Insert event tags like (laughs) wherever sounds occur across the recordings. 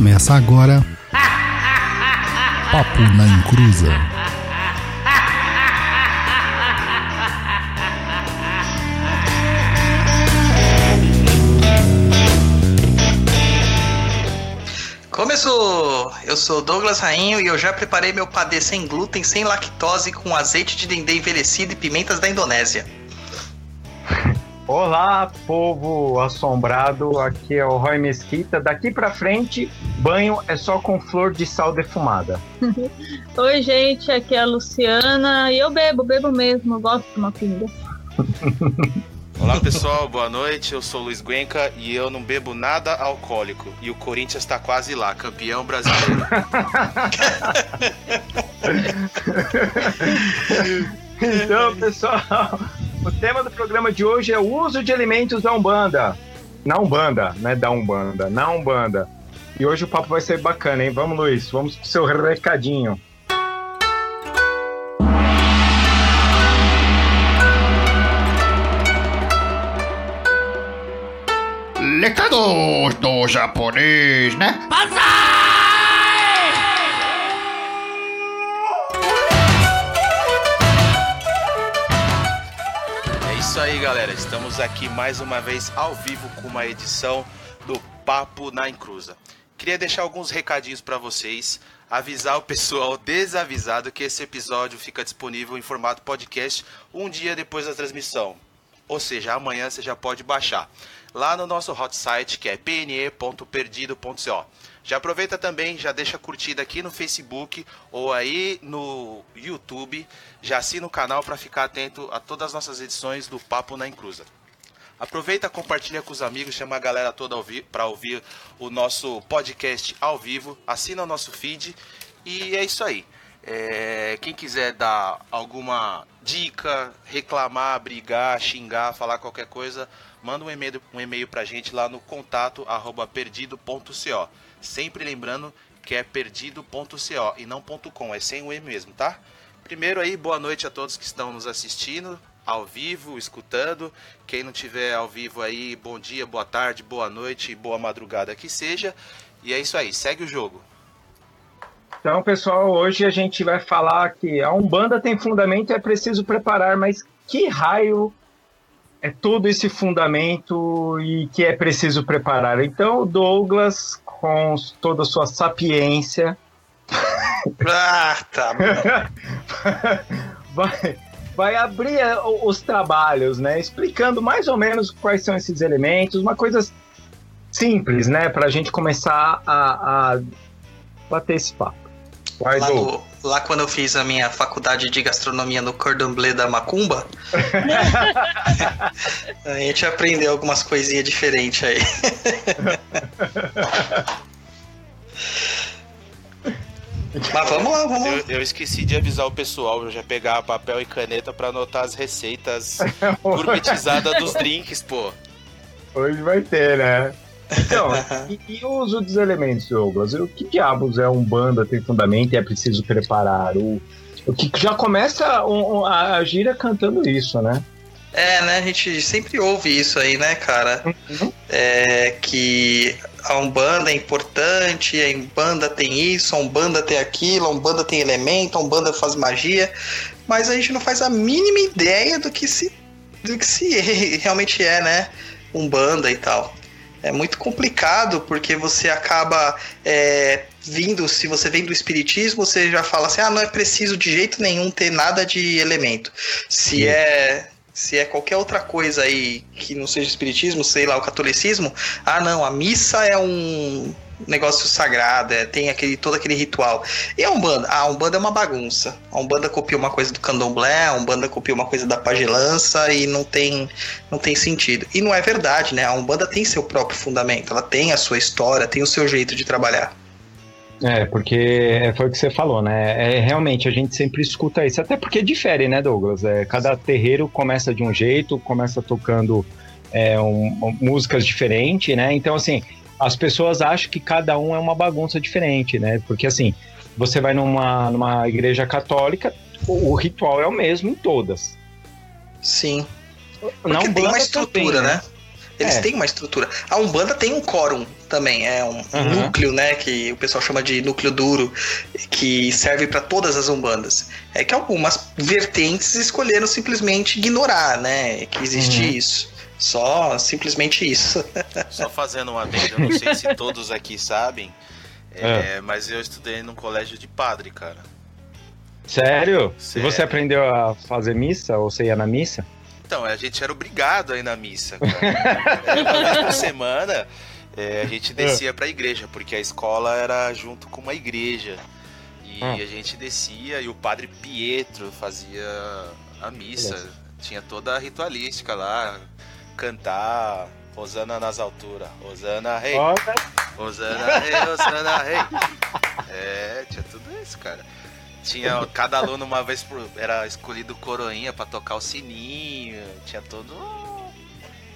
Começa agora. Papo na Encruza. Começou! Eu sou Douglas Rainho e eu já preparei meu padê sem glúten, sem lactose, com azeite de dendê envelhecido e pimentas da Indonésia. Olá, povo assombrado. Aqui é o Roy Mesquita. Daqui pra frente, banho é só com flor de sal defumada. (laughs) Oi, gente. Aqui é a Luciana. E eu bebo, bebo mesmo. Eu gosto de uma pinga. (laughs) Olá pessoal, boa noite. Eu sou o Luiz Guenca e eu não bebo nada alcoólico. E o Corinthians tá quase lá, campeão brasileiro. (laughs) então, pessoal, o tema do programa de hoje é o uso de alimentos da Umbanda. Na Umbanda, né? Da Umbanda, na Umbanda. E hoje o papo vai ser bacana, hein? Vamos, Luiz, vamos pro seu recadinho. Recados do japonês, né? É galera. Estamos aqui mais uma vez ao vivo com uma edição do Papo na Encruza. Queria deixar alguns recadinhos para vocês, avisar o pessoal (laughs) desavisado que esse episódio fica disponível em formato podcast um dia depois da transmissão. Ou seja, amanhã você já pode baixar lá no nosso hot site que é pne.perdido.co. Já aproveita também, já deixa curtida aqui no Facebook ou aí no YouTube. Já assina o canal para ficar atento a todas as nossas edições do Papo na Encruza. Aproveita, compartilha com os amigos, chama a galera toda para ouvir o nosso podcast ao vivo. Assina o nosso feed e é isso aí. É, quem quiser dar alguma dica, reclamar, brigar, xingar, falar qualquer coisa, manda um e-mail, um e-mail gente lá no contato arroba perdido.co. Sempre lembrando que é perdido.co e não .com, é sem o E mesmo, tá? Primeiro aí, boa noite a todos que estão nos assistindo ao vivo, escutando. Quem não tiver ao vivo aí, bom dia, boa tarde, boa noite, boa madrugada que seja. E é isso aí, segue o jogo. Então, pessoal, hoje a gente vai falar que a Umbanda tem fundamento e é preciso preparar, mas que raio é todo esse fundamento e que é preciso preparar? Então, Douglas, com toda a sua sapiência, (laughs) Ah, tá. (laughs) vai, vai abrir o- os trabalhos, né? Explicando mais ou menos quais são esses elementos, uma coisa simples, né? Para a gente começar a, a bater esse papo. Vai, Douglas. Lá quando eu fiz a minha faculdade de gastronomia no Cordon Bleu da Macumba, (laughs) a gente aprendeu algumas coisinhas diferentes aí. (laughs) Mas vamos lá, vamos lá. Eu, eu esqueci de avisar o pessoal, eu já pegar papel e caneta pra anotar as receitas (laughs) gourmetizadas dos drinks, pô. Hoje vai ter, né? Então, (laughs) e, e o uso dos elementos, Douglas? O que diabos é um banda, tem fundamento e é preciso preparar? O, o que já começa um- a, a gira cantando isso, né? É, né? A gente sempre ouve isso aí, né, cara? É, que a Umbanda é importante, a Umbanda tem isso, a Umbanda tem aquilo, a Umbanda tem elemento, a Umbanda faz magia, mas a gente não faz a mínima ideia do que se, do que se (laughs) realmente é, né? Umbanda e tal. É muito complicado porque você acaba é, vindo, se você vem do espiritismo, você já fala assim, ah, não é preciso de jeito nenhum ter nada de elemento. Se é se é qualquer outra coisa aí que não seja espiritismo, sei lá, o catolicismo, ah não, a missa é um negócio sagrado, é, tem aquele todo aquele ritual. E a Umbanda? Ah, a Umbanda é uma bagunça. A Umbanda copia uma coisa do Candomblé, a Umbanda copia uma coisa da pagelança e não tem não tem sentido. E não é verdade, né? A Umbanda tem seu próprio fundamento, ela tem a sua história, tem o seu jeito de trabalhar. É, porque foi o que você falou, né? É, realmente, a gente sempre escuta isso. Até porque difere, né, Douglas? É, cada terreiro começa de um jeito, começa tocando é, um- músicas diferentes, né? Então, assim, as pessoas acham que cada um é uma bagunça diferente, né? Porque, assim, você vai numa, numa igreja católica, o, o ritual é o mesmo em todas. Sim. Na Porque tem uma estrutura, também, né? Eles É. têm uma estrutura. A Umbanda tem um quórum também, é um Uhum. núcleo, né, que o pessoal chama de núcleo duro, que serve para todas as Umbandas. É que algumas vertentes escolheram simplesmente ignorar, né, que existe Uhum. isso. Só simplesmente isso. (laughs) Só fazendo um adendo, eu não sei se todos aqui sabem, é, mas eu estudei num colégio de padre, cara. Sério? Sério. E você aprendeu a fazer missa? Ou você ia na missa? Então, a gente era obrigado a ir na missa, cara. É, Uma vez por semana, é, a gente descia pra igreja, porque a escola era junto com uma igreja. E Ah. a gente descia e o padre Pietro fazia a missa. Beleza. Tinha toda a ritualística lá, cantar Rosana nas alturas, Rosana rei, Rosana rei, Rosana rei. (laughs) É, tinha tudo isso, cara. Tinha cada aluno uma vez por era escolhido coroinha pra tocar o sininho, tinha todo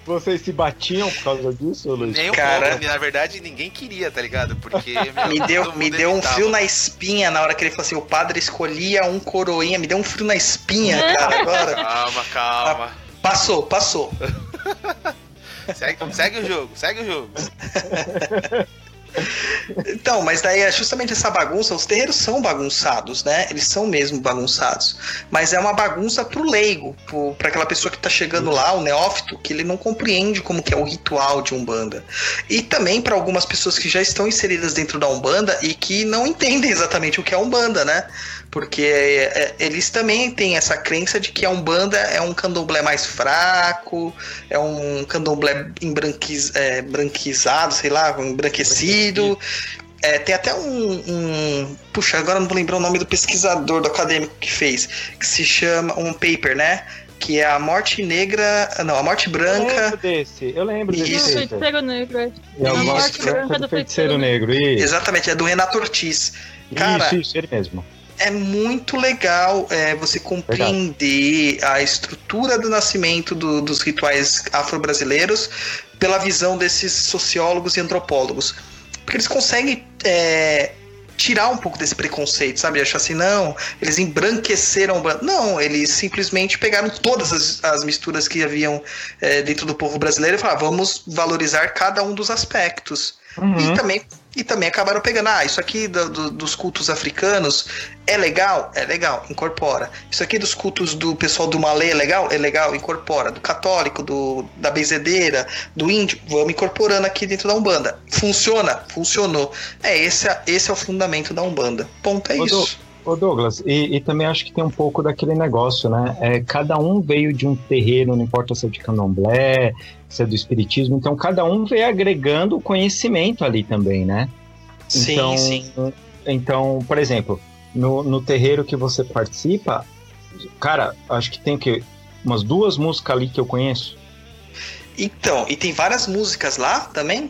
vocês se batiam por causa disso, Luiz? nem um Cara. pouco, na verdade ninguém queria, tá ligado? Porque (laughs) meu, Me deu, me deu um frio na espinha na hora que ele falou assim: o padre escolhia um coroinha. Me deu um frio na espinha, cara, agora. Calma, calma. Passou, passou. (laughs) Segue, segue o jogo, segue o jogo. Então, mas daí é justamente essa bagunça, os terreiros são bagunçados, né? Eles são mesmo bagunçados. Mas é uma bagunça pro leigo, pro, pra aquela pessoa que tá chegando lá, o neófito, que ele não compreende como que é o ritual de Umbanda. E também para algumas pessoas que já estão inseridas dentro da Umbanda e que não entendem exatamente o que é Umbanda, né? Porque é, é, eles também têm essa crença de que a Umbanda é um candomblé mais fraco, é um candomblé embranquiz, é, branquizado, sei lá, embranquecido. É, tem até um, um- Puxa, agora eu não vou lembrar o nome do pesquisador, do acadêmico que fez, que se chama um paper, né? Que é a morte negra. Não, a morte Eu branca. lembro desse, eu lembro Isso. desse. Não, paper. feiticeiro negro. é. É A o morte branca do do Feiticeiro Negro. Isso, Exatamente, é do Renato Ortiz. Cara, isso, isso, ele mesmo. É muito legal é, você compreender a estrutura do nascimento do- dos rituais afro-brasileiros pela visão desses sociólogos e antropólogos. Porque eles conseguem é, tirar um pouco desse preconceito, sabe? Achar assim, não, eles embranqueceram. Não, eles simplesmente pegaram todas as, as misturas que haviam é, dentro do povo brasileiro e falaram, vamos valorizar cada um dos aspectos. Uhum. E também, e também acabaram pegando, ah, isso aqui do- do- dos cultos africanos é legal? É legal, incorpora. Isso aqui dos cultos do pessoal do Malê é legal? É legal, incorpora. Do católico, do, da benzedeira, do índio, vamos incorporando aqui dentro da Umbanda. Funciona? Funcionou. É, esse, é- esse é o fundamento da Umbanda. Ponto, é Ô, isso. Ô Douglas, e, e também acho que tem um pouco daquele negócio, né? É, cada um veio de um terreiro, não importa se é de candomblé, se é do espiritismo, então cada um veio agregando conhecimento ali também, né? Sim, então, sim. Então, por exemplo, no, no terreiro que você participa, cara, acho que tem que umas duas músicas ali que eu conheço. Então, e tem várias músicas lá também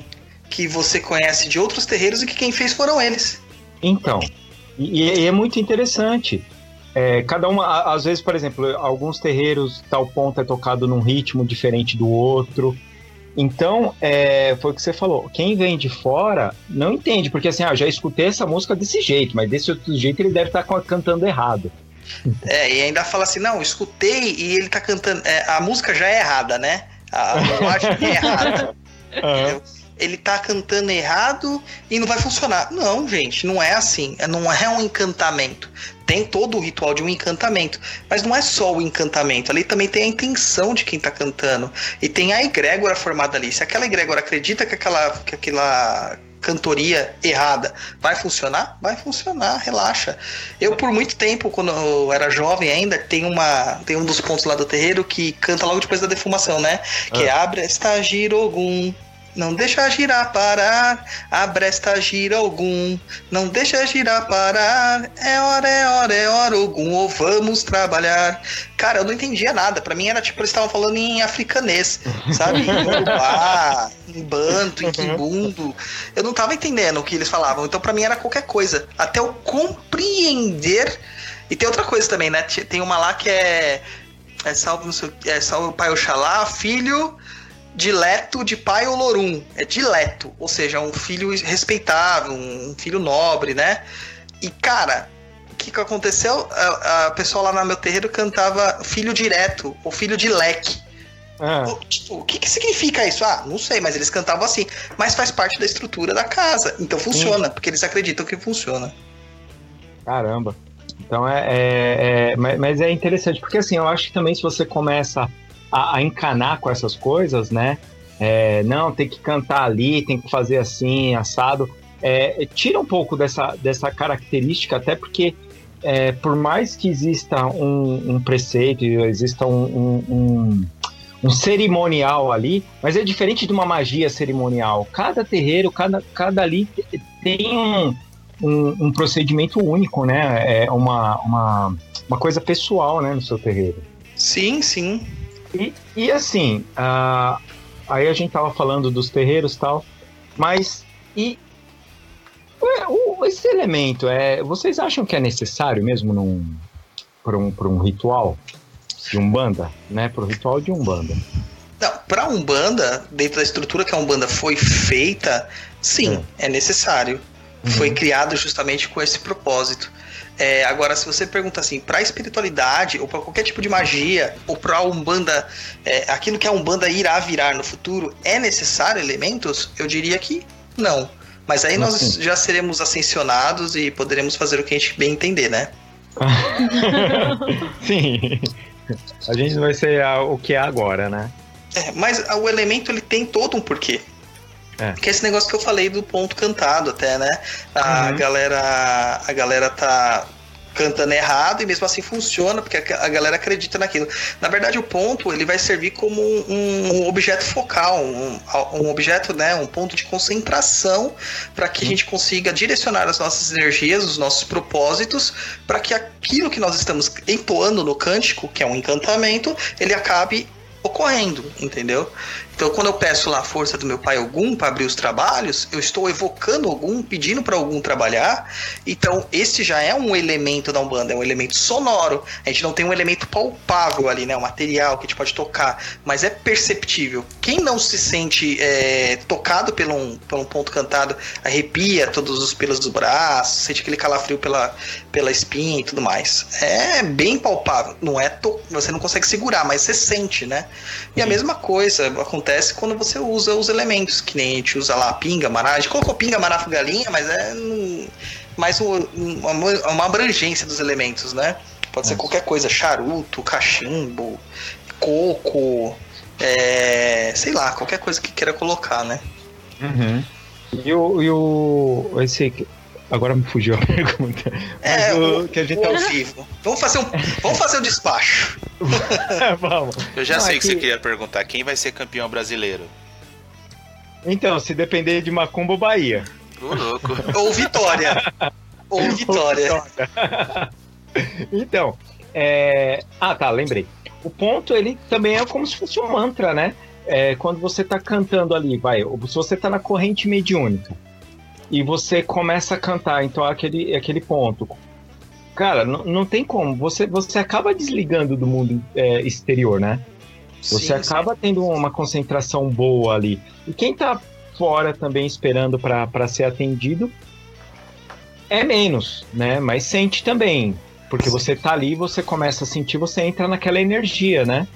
que você conhece de outros terreiros e que quem fez foram eles. Então, e, e é muito interessante. É, cada uma, às vezes, por exemplo, alguns terreiros, tal ponto é tocado num ritmo diferente do outro. Então, é, foi o que você falou. Quem vem de fora não entende, porque assim, ah, já escutei essa música desse jeito, mas desse outro jeito ele deve estar co- cantando errado. É, e ainda fala assim, não, escutei e ele tá cantando. é, a música já é errada, né? A a linguagem é errada. (laughs) Ele tá cantando errado e não vai funcionar. Não, gente, não é assim. É- Não é um encantamento. Tem todo o ritual de um encantamento. Mas não é só o encantamento. Ali também tem a intenção de quem tá cantando. E tem a egrégora formada ali. Se aquela egrégora acredita que aquela, que aquela cantoria errada vai funcionar? Vai funcionar, relaxa. Eu, por muito tempo, quando eu era jovem ainda, tem, uma, tem um dos pontos lá do terreiro que canta logo depois da defumação, né? Que é Abre esta girogum. Não deixa girar parar, abre esta gira algum. Não deixa girar parar, é hora, é hora, é hora algum, ou vamos trabalhar. Cara, eu não entendia nada. Pra mim era tipo, eles estavam falando em africanês, sabe? (laughs) Em Urubá, em banto, em quimbundo. Eu não tava entendendo o que eles falavam. Então pra mim era qualquer coisa. Até eu compreender. E tem outra coisa também, né? Tem uma lá que é. É salve, não sei, é salve o pai Oxalá, filho dileto de pai Olorum. É dileto, ou seja, um filho respeitável, um filho nobre, né? E cara, o que, que aconteceu? A, a pessoa lá no meu terreiro cantava filho direto, ou filho de leque. Ah, O- Tipo, o que, que significa isso? Ah, não sei, mas eles cantavam assim. Mas faz parte da estrutura da casa. Então funciona, porque eles acreditam que funciona. caramba. Então é, é- é- mas- Mas é interessante, porque assim, eu acho que também se você começa a, a encanar com essas coisas, né? é, não, tem que cantar ali, tem que fazer assim, assado. é, tira um pouco dessa, dessa característica, até porque é, por mais que exista um, um preceito, exista um, um- um- cerimonial ali, mas é diferente de uma magia cerimonial. Cada terreiro, cada, cada ali te- tem um procedimento único, né? É uma, uma, uma coisa pessoal, né, no seu terreiro. Sim, sim. E, e assim, ah, aí a gente tava falando dos terreiros e tal, mas e esse elemento, é, vocês acham que é necessário mesmo num, para um, pra um ritual de Umbanda, né? Para o ritual de Umbanda. Não, pra Umbanda, dentro da estrutura que a Umbanda foi feita, sim, é, necessário. Foi criado justamente com esse propósito. É, agora, se você pergunta assim, pra espiritualidade, ou pra qualquer tipo de magia, ou pra Umbanda, é, aquilo que a Umbanda irá virar no futuro, é necessário elementos? Eu diria que não. Mas aí nós Assim. já seremos ascensionados e poderemos fazer o que a gente bem entender, né? (laughs) Sim. A gente vai ser o que é agora, né? É, mas o elemento ele tem todo um porquê. É. Que é esse negócio que eu falei do ponto cantado até, né? A Uhum. galera a galera tá cantando errado e mesmo assim funciona porque a galera acredita naquilo. Na verdade, o ponto ele vai servir como um, um objeto focal, um, um objeto, né, um ponto de concentração para que a gente consiga direcionar as nossas energias, os nossos propósitos, para que aquilo que nós estamos entoando no cântico, que é um encantamento, ele acabe ocorrendo, entendeu? Então, quando eu peço lá a força do meu pai Ogum para abrir os trabalhos, eu estou evocando Ogum, pedindo para Ogum trabalhar. Então, esse já é um elemento da Umbanda, é um elemento sonoro. A gente não tem um elemento palpável ali, né? Um material que a gente pode tocar, mas é perceptível. Quem não se sente é, tocado por um, por um ponto cantado, arrepia todos os pelos dos braços, sente aquele calafrio pela, pela espinha e tudo mais. É bem palpável. Não é to... você não consegue segurar, mas você sente, né? E a mesma coisa acontece quando você usa os elementos, que nem a gente usa lá pinga, maná. A gente colocou pinga, maná, galinha, mas é mais um- uma, uma abrangência dos elementos, né? Pode ser qualquer coisa, charuto, cachimbo, coco, é, sei lá, qualquer coisa que queira colocar, né? Uhum. E o, e o. Esse. Agora me fugiu a (laughs) pergunta. É, Mas o o, que a gente o tá- ao vivo. Vamos fazer um, vamos fazer um despacho. (laughs) Vamos. Eu já Não, sei é que você que- queria perguntar. Quem vai ser campeão brasileiro? Então, se depender de Macumba Bahia. Ô, louco. (laughs) Ou Vitória. Ou Vitória. então, é... ah tá, lembrei. O ponto ele também é como se fosse um mantra, né? É, quando você tá cantando ali, vai, se você tá na corrente mediúnica e você começa a cantar, então é aquele, é aquele ponto. Cara, não, não tem como, você, você acaba desligando do mundo é, exterior, né? Você Sim, acaba tendo uma concentração boa ali. E quem tá fora também esperando para ser atendido é menos, né? Mas sente também. Porque você tá ali, você começa a sentir, você entra naquela energia, né?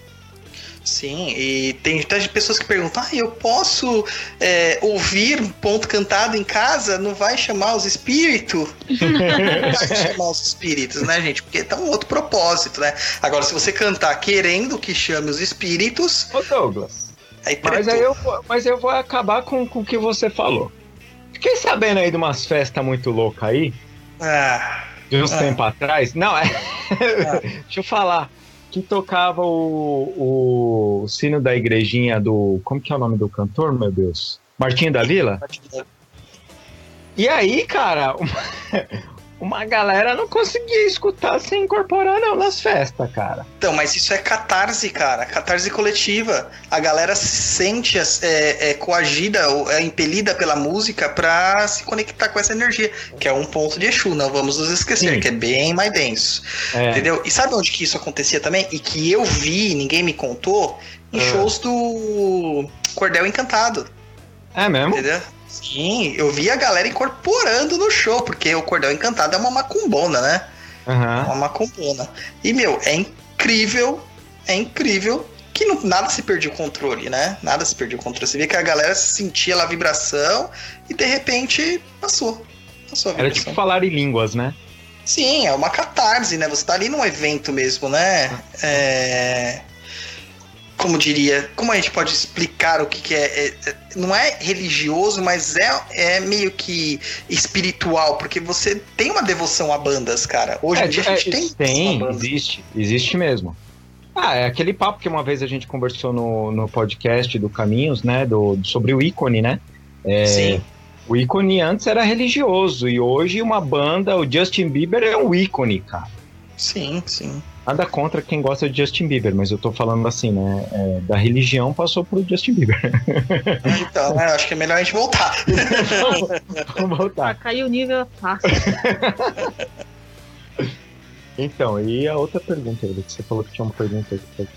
Sim, e tem até pessoas que perguntam: ah, eu posso é, ouvir um ponto cantado em casa? Não vai chamar os espíritos? (laughs) Não vai chamar os espíritos, né, gente? Porque tá um outro propósito, né? Agora, se você cantar querendo que chame os espíritos, Ô Douglas, aí mas aí eu, vou- mas eu vou acabar com, com o que você falou. Fiquei sabendo aí de umas festas muito loucas aí, Ah, de uns Ah. tempos atrás. Não, é. (laughs) Deixa eu falar. Que tocava o, o sino da igrejinha do. Como que é o nome do cantor, meu Deus? Martinho da Vila? E aí, cara, uma, galera não conseguia escutar sem incorporar, não, nas festas, cara. Então, mas isso é catarse, cara. Catarse coletiva. A galera se sente é, é, coagida ou é impelida pela música pra se conectar com essa energia, que é um ponto de Exu, não vamos nos esquecer, Sim. que é bem mais denso. É, Entendeu? E sabe onde que isso acontecia também? E que eu vi, ninguém me contou, em Ah. shows do Cordel Encantado. é mesmo? Entendeu? Sim, eu vi a galera incorporando no show, porque o Cordel Encantado é uma macumbona, né? Aham. Uma macumbona. E, meu, é incrível, é incrível que não, nada se perdia o controle, né? Nada se perdia o controle. Você vê que a galera sentia lá a vibração e de repente passou. Passou Era tipo falar em línguas, né? Sim, é uma catarse, né? Você tá ali num evento mesmo, né? É... Como diria, como a gente pode explicar o que, que é, é- é- Não é religioso, mas é, é meio que espiritual, porque você tem uma devoção a bandas, cara. Hoje em dia a gente tem. tem, existe, existe mesmo. Ah, é aquele papo que uma vez a gente conversou no, no podcast do Caminhos, né? Do, sobre o ícone, né? É, Sim. O ícone antes era religioso e hoje uma banda, o Justin Bieber é um ícone, cara. Sim, sim. Nada contra quem gosta de Justin Bieber, mas eu tô falando assim, né? é, da religião passou pro Justin Bieber. (laughs) Então, né, eu acho que é melhor a gente voltar. (laughs) Vamos Pra voltar. cair o nível é fácil. (laughs) Então, e a outra pergunta, que você falou que tinha uma pergunta aí. que-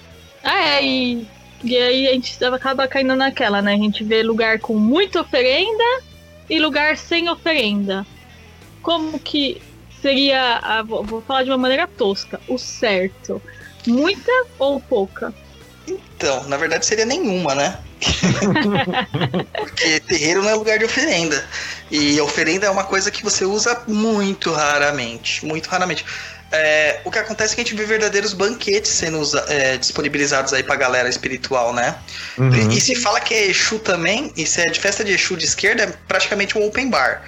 Ah, é, e, e aí a gente acaba caindo naquela, né? A gente vê lugar com muita oferenda e lugar sem oferenda. Como que seria, a- vou vou falar de uma maneira tosca, o certo? Muita ou pouca? Então, na verdade seria nenhuma, né? (laughs) Porque terreiro não é lugar de oferenda. E oferenda é uma coisa que você usa muito raramente. Muito raramente. É, o que acontece é que a gente vê verdadeiros banquetes sendo é, disponibilizados aí pra galera espiritual, né? Uhum. E, e se fala que é Exu também, e se é de festa de Exu de esquerda, é praticamente um open bar.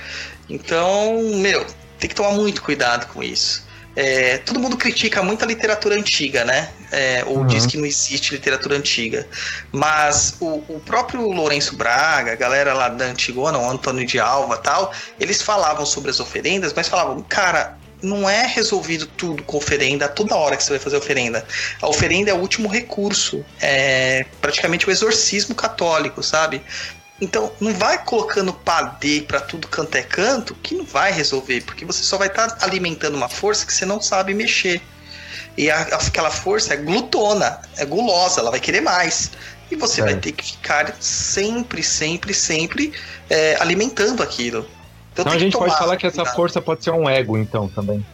Então, meu, tem que tomar muito cuidado com isso. É, todo mundo critica muito a literatura antiga, né? É, ou Uhum. diz que não existe literatura antiga. Mas o, o próprio Lourenço Braga, a galera lá da Antigona, o Antônio de Alva tal, eles falavam sobre as oferendas, mas falavam, cara, não é resolvido tudo com oferenda toda hora que você vai fazer oferenda. A oferenda é o último recurso. É praticamente o exorcismo católico, sabe? Então, não vai colocando padê pra tudo canto é canto, que não vai resolver, porque você só vai estar alimentando uma força que você não sabe mexer. E a- aquela força é glutona, é gulosa, ela vai querer mais. E você vai Certo. ter que ficar sempre, sempre, sempre é, alimentando aquilo. Então a gente pode falar que essa cuidado. força pode ser um ego, então, também.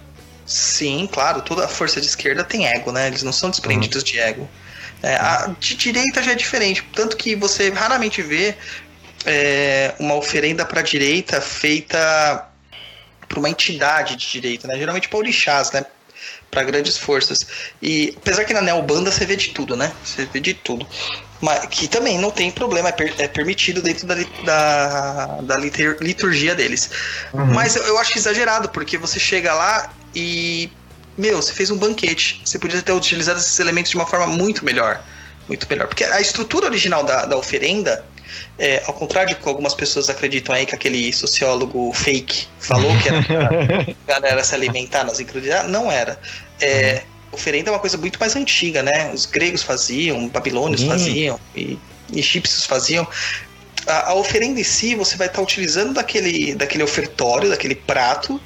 Sim, claro, toda a força de esquerda tem ego, né? Eles não são desprendidos de ego. É, a de direita já é diferente, tanto que você raramente vê é, uma oferenda para direita feita por uma entidade de direita, né? Geralmente para orixás, né? Para grandes forças. E apesar que na neobanda você vê de tudo, né? Você vê de tudo. Mas que também não tem problema, é, per- é permitido dentro da, da, da litur- liturgia deles. Uhum. Mas eu, eu acho exagerado, porque você chega lá e. Meu, você fez um banquete. Você podia ter utilizado esses elementos de uma forma muito melhor. Muito melhor. Porque a estrutura original da, da oferenda, é, ao contrário de que algumas pessoas acreditam aí que aquele sociólogo fake falou que era pra (laughs) galera se alimentar nas encruzilhadas, não era. É, oferenda é uma coisa muito mais antiga, né? Os gregos faziam, babilônios Sim. faziam, e egípcios faziam. A, a oferenda em si, você vai estar utilizando daquele, daquele ofertório, daquele prato,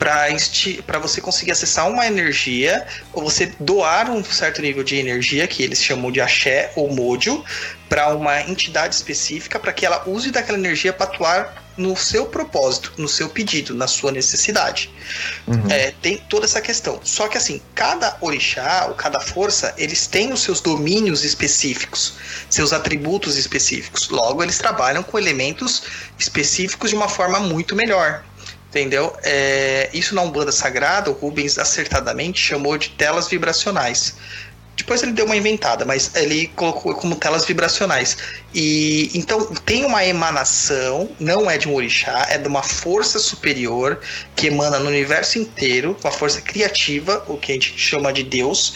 para você conseguir acessar uma energia, ou você doar um certo nível de energia, que eles chamam de axé ou módio, para uma entidade específica, para que ela use daquela energia para atuar no seu propósito, no seu pedido, na sua necessidade. Uhum. É, tem toda essa questão. Só que assim, cada orixá ou cada força, eles têm os seus domínios específicos, seus atributos específicos. Logo, eles trabalham com elementos específicos de uma forma muito melhor. Entendeu? É, isso na Umbanda Sagrada, o Rubens acertadamente chamou de telas vibracionais. Depois ele deu uma inventada, mas ele colocou como telas vibracionais. E então tem uma emanação, não é de um orixá, é de uma força superior que emana no universo inteiro, uma força criativa, o que a gente chama de Deus,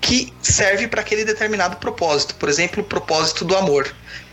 que serve para aquele determinado propósito. Por exemplo, o propósito do amor.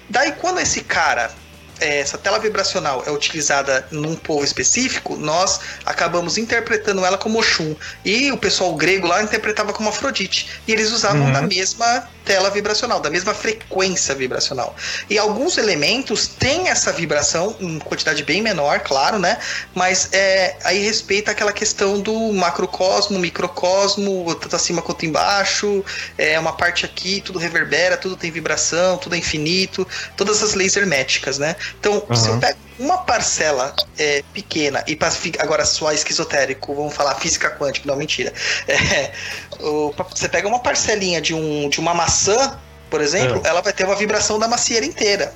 Daí quando esse cara essa tela vibracional é utilizada num povo específico, nós acabamos interpretando ela como Oxum. E o pessoal grego lá interpretava como Afrodite. E eles usavam Uhum. da mesma tela vibracional, da mesma frequência vibracional. E alguns elementos têm essa vibração, em quantidade bem menor, claro, né? Mas é, aí respeita aquela questão do macrocosmo, microcosmo, tanto acima quanto embaixo. É uma parte aqui, tudo reverbera, tudo tem vibração, tudo é infinito, todas as leis herméticas, né? Então, se eu Uhum. pego uma parcela é, pequena, e agora só esquizotérico, vamos falar física quântica, não, mentira. (laughs) É, o- você pega uma parcelinha de, um, de uma maçã, por exemplo, Ah. ela vai ter uma vibração da macieira inteira.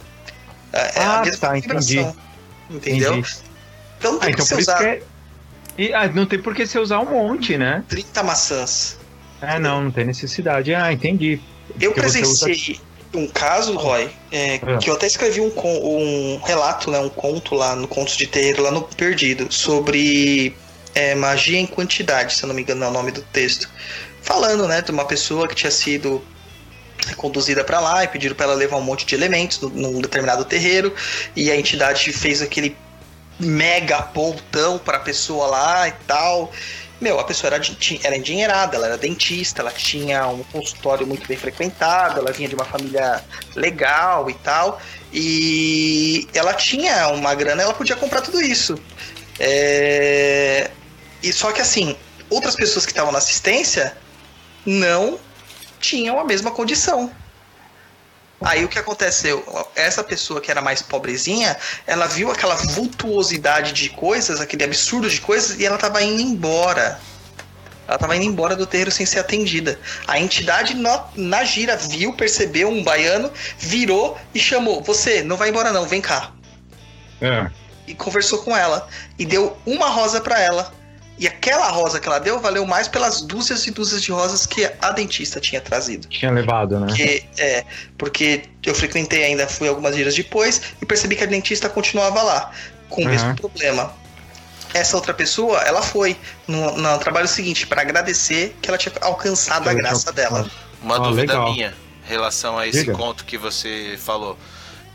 É é Ah, a mesma tá, vibração. Entendeu? Entendi. Então não tem Ah, então que por usar que é... E, ah, não tem por que você usar um monte, né? 30 maçãs. É, não, não tem necessidade. Ah, entendi. Eu você usa- presenciei um caso, Roy, é, É. que eu até escrevi um, um relato, né, um conto lá no Contos de Terreiro, lá no Perdido, sobre é, magia em quantidade, se eu não me engano é o nome do texto. Falando, né, de uma pessoa que tinha sido conduzida para lá e pediram para ela levar um monte de elementos num determinado terreiro e a entidade fez aquele mega pontão para a pessoa lá e tal. Meu, a pessoa era, era endinheirada, ela era dentista, ela tinha um consultório muito bem frequentado, ela vinha de uma família legal e tal. E ela tinha uma grana, ela podia comprar tudo isso. É, E só que assim, outras pessoas que estavam na assistência não tinham a mesma condição. Aí o que aconteceu? Essa pessoa que era mais pobrezinha, ela viu aquela vultuosidade de coisas, aquele absurdo de coisas, e ela tava indo embora. Ela tava indo embora do terreiro sem ser atendida. A entidade no- na gira viu, percebeu um baiano, virou e chamou: Você, não vai embora não, vem cá. É. E conversou com ela. E deu uma rosa pra ela. E aquela rosa que ela deu valeu mais pelas dúzias e dúzias de rosas que a dentista tinha trazido. Tinha levado, né? Porque, é, porque eu frequentei ainda, fui algumas dias depois e percebi que a dentista continuava lá, com o Uhum. mesmo problema. Essa outra pessoa, ela foi no, no trabalho seguinte para agradecer que ela tinha alcançado a Ela graça dela. Uma Ah, dúvida legal. minha em relação a esse Diga. conto que você falou.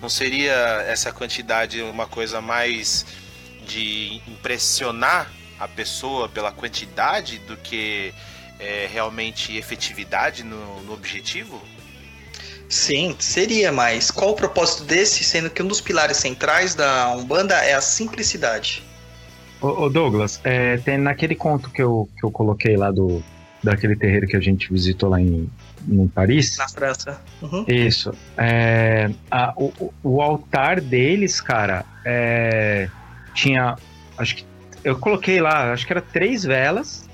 Não seria essa quantidade uma coisa mais de impressionar a pessoa pela quantidade do que é, realmente efetividade no, no objetivo? Sim, seria, mas qual o propósito desse, sendo que um dos pilares centrais da Umbanda é a simplicidade? Ô, ô, Douglas, é, tem naquele conto que eu, que eu coloquei lá do daquele terreiro que a gente visitou lá em, em Paris. Na França. Uhum. Isso. É, a- o, o- altar deles, cara, é, tinha. Acho que. Eu coloquei lá, acho que era três velas.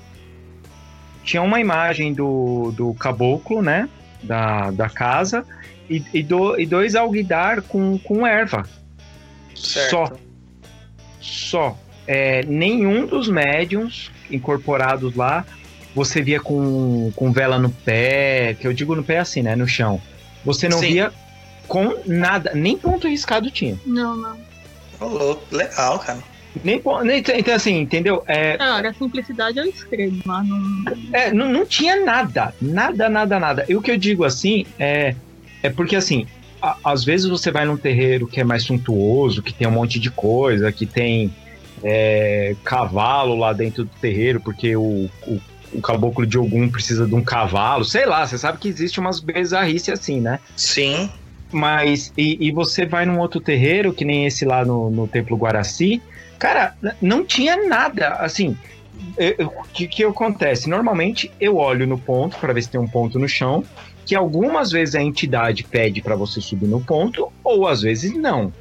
Tinha uma imagem do, do caboclo, né? Da, da casa. E, e, do- e dois alguidar com, com erva. Certo. Só. Só. É, nenhum dos médiums incorporados lá você via com, com vela no pé, que eu digo no pé assim, né? No chão. Você não Sim. via com nada, nem ponto riscado tinha. Não, não. Louco, legal, cara. Nem, nem então assim, entendeu? É, Cara, a simplicidade é o extremo, mas não. é, não, não tinha nada, nada, nada, nada. E o que eu digo assim é, é porque assim, a- às vezes você vai num terreiro que é mais suntuoso, que tem um monte de coisa, que tem é, cavalo lá dentro do terreiro, porque o, o, o caboclo de Ogum precisa de um cavalo, sei lá, você sabe que existe umas bizarrices assim, né? Sim. Mas, e, e você vai num outro terreiro, que nem esse lá no, no Templo Guaraci, cara, não tinha nada, assim, o que, que acontece? Normalmente eu olho no ponto para ver se tem um ponto no chão, que algumas vezes a entidade pede para você subir no ponto, ou às vezes não,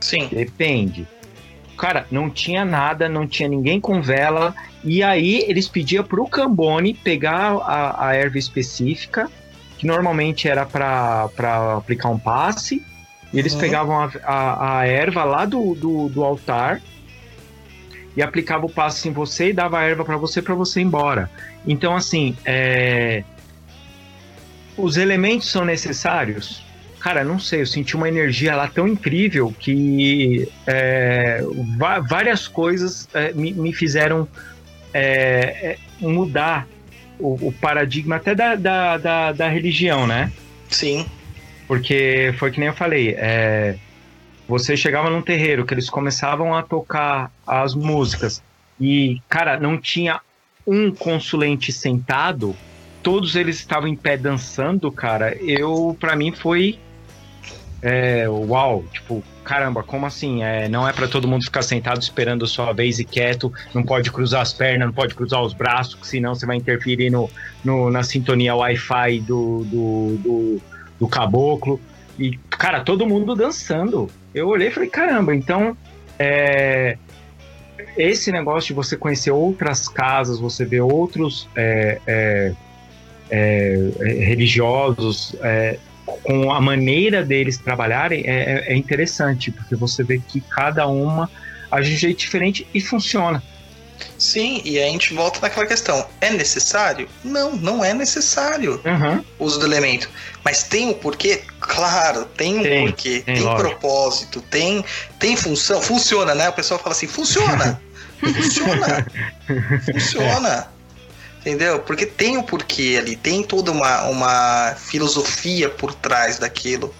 Sim. depende. Cara, não tinha nada, não tinha ninguém com vela, e aí eles pediam pro Cambone pegar a, a erva específica, que normalmente era para aplicar um passe, e eles Uhum. pegavam a, a, a erva lá do, do, do altar e aplicava o passe em você e dava a erva para você para você ir embora. Então, assim, é... os elementos são necessários? Cara, não sei, eu senti uma energia lá tão incrível que é, várias coisas é, me, me fizeram é, é, mudar o, o paradigma até da, da, da, da religião, né? Sim. Porque foi que nem eu falei, é, você chegava num terreiro que eles começavam a tocar as músicas e, cara, não tinha um consulente sentado, todos eles estavam em pé dançando, cara. Eu, para mim, foi é, uau, tipo, caramba, como assim? É, não é para todo mundo ficar sentado esperando a sua vez e quieto, não pode cruzar as pernas, não pode cruzar os braços, senão você vai interferir no, no- na sintonia Wi-Fi do, do, do, do caboclo. E, cara, todo mundo dançando. Eu olhei e falei, caramba, então é, esse negócio de você conhecer outras casas, você ver outros é, é, é, religiosos é, com a maneira deles trabalharem é, é, é interessante, porque você vê que cada uma age de um jeito diferente e funciona. Sim, e a gente volta naquela questão: é necessário? Não, não é necessário Uhum. o uso do elemento. Mas tem o porquê? Claro, tem um Tem, porquê, tem, tem, propósito, tem, tem função, funciona, né? O pessoal fala assim: funciona, (laughs) funciona, (laughs) funciona. Entendeu? Porque tem o porquê ali, tem toda uma, uma filosofia por trás daquilo.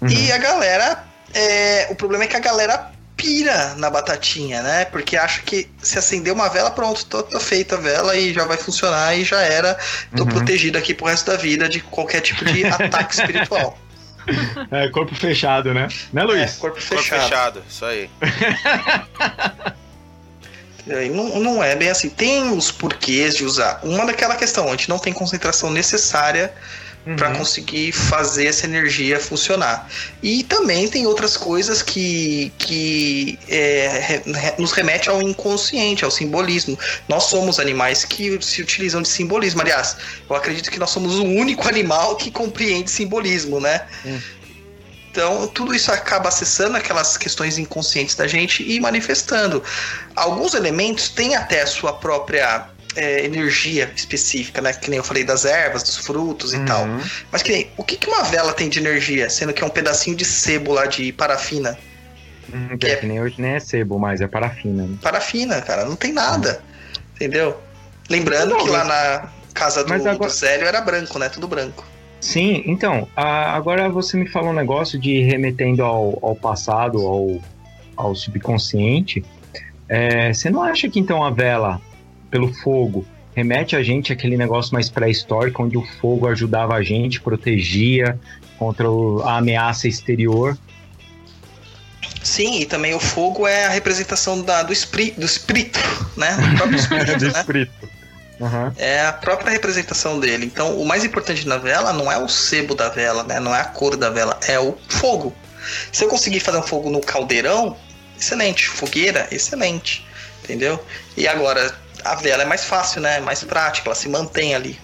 Uhum. E a galera. é, o problema é que a galera pira na batatinha, né? Porque acha que se acender uma vela, pronto, tô, tô feita a vela e já vai funcionar e já era. Tô Uhum. protegido aqui pro resto da vida de qualquer tipo de ataque espiritual. (laughs) (laughs) É, corpo fechado, né? Né, É, Luiz? corpo Ficou fechado. fechado, isso aí. (laughs) E Não, não é bem assim. Tem os porquês de usar. Uma daquela questão, a gente não tem concentração necessária para Uhum. conseguir fazer essa energia funcionar. E também tem outras coisas que, que é, nos remete ao inconsciente, ao simbolismo. Nós somos animais que se utilizam de simbolismo. Aliás, eu acredito que nós somos o único animal que compreende simbolismo, né? Hum. Então, tudo isso acaba acessando aquelas questões inconscientes da gente e manifestando. Alguns elementos têm até a sua própria é, energia específica, né? Que nem eu falei das ervas, dos frutos e tal. Uhum. Mas que nem, o que, que uma vela tem de energia, sendo que é um pedacinho de sebo lá de parafina? Uhum, que é que nem hoje nem é sebo, mas é parafina. Né? Parafina, cara, não tem nada. Entendeu? Lembrando Não, que lá na casa do, agora- do Zélio era branco, né? Tudo branco. Sim, então, a- agora você me falou um negócio de remetendo ao, ao passado, ao, ao subconsciente. É, você não acha que então a vela, pelo fogo, remete a gente àquele negócio mais pré-histórico, onde o fogo ajudava a gente, protegia contra a ameaça exterior? Sim, e também o fogo é a representação da, do, espri, do espírito, né? Do próprio (laughs) espírito, né? espírito. Uhum. É a própria representação dele. Então, o mais importante na vela não é o sebo da vela, né? Não é a cor da vela, é o fogo. Se eu conseguir fazer um fogo no caldeirão, excelente. Fogueira, excelente. Entendeu? E agora, a vela é mais fácil, né? É mais prática, ela se mantém ali.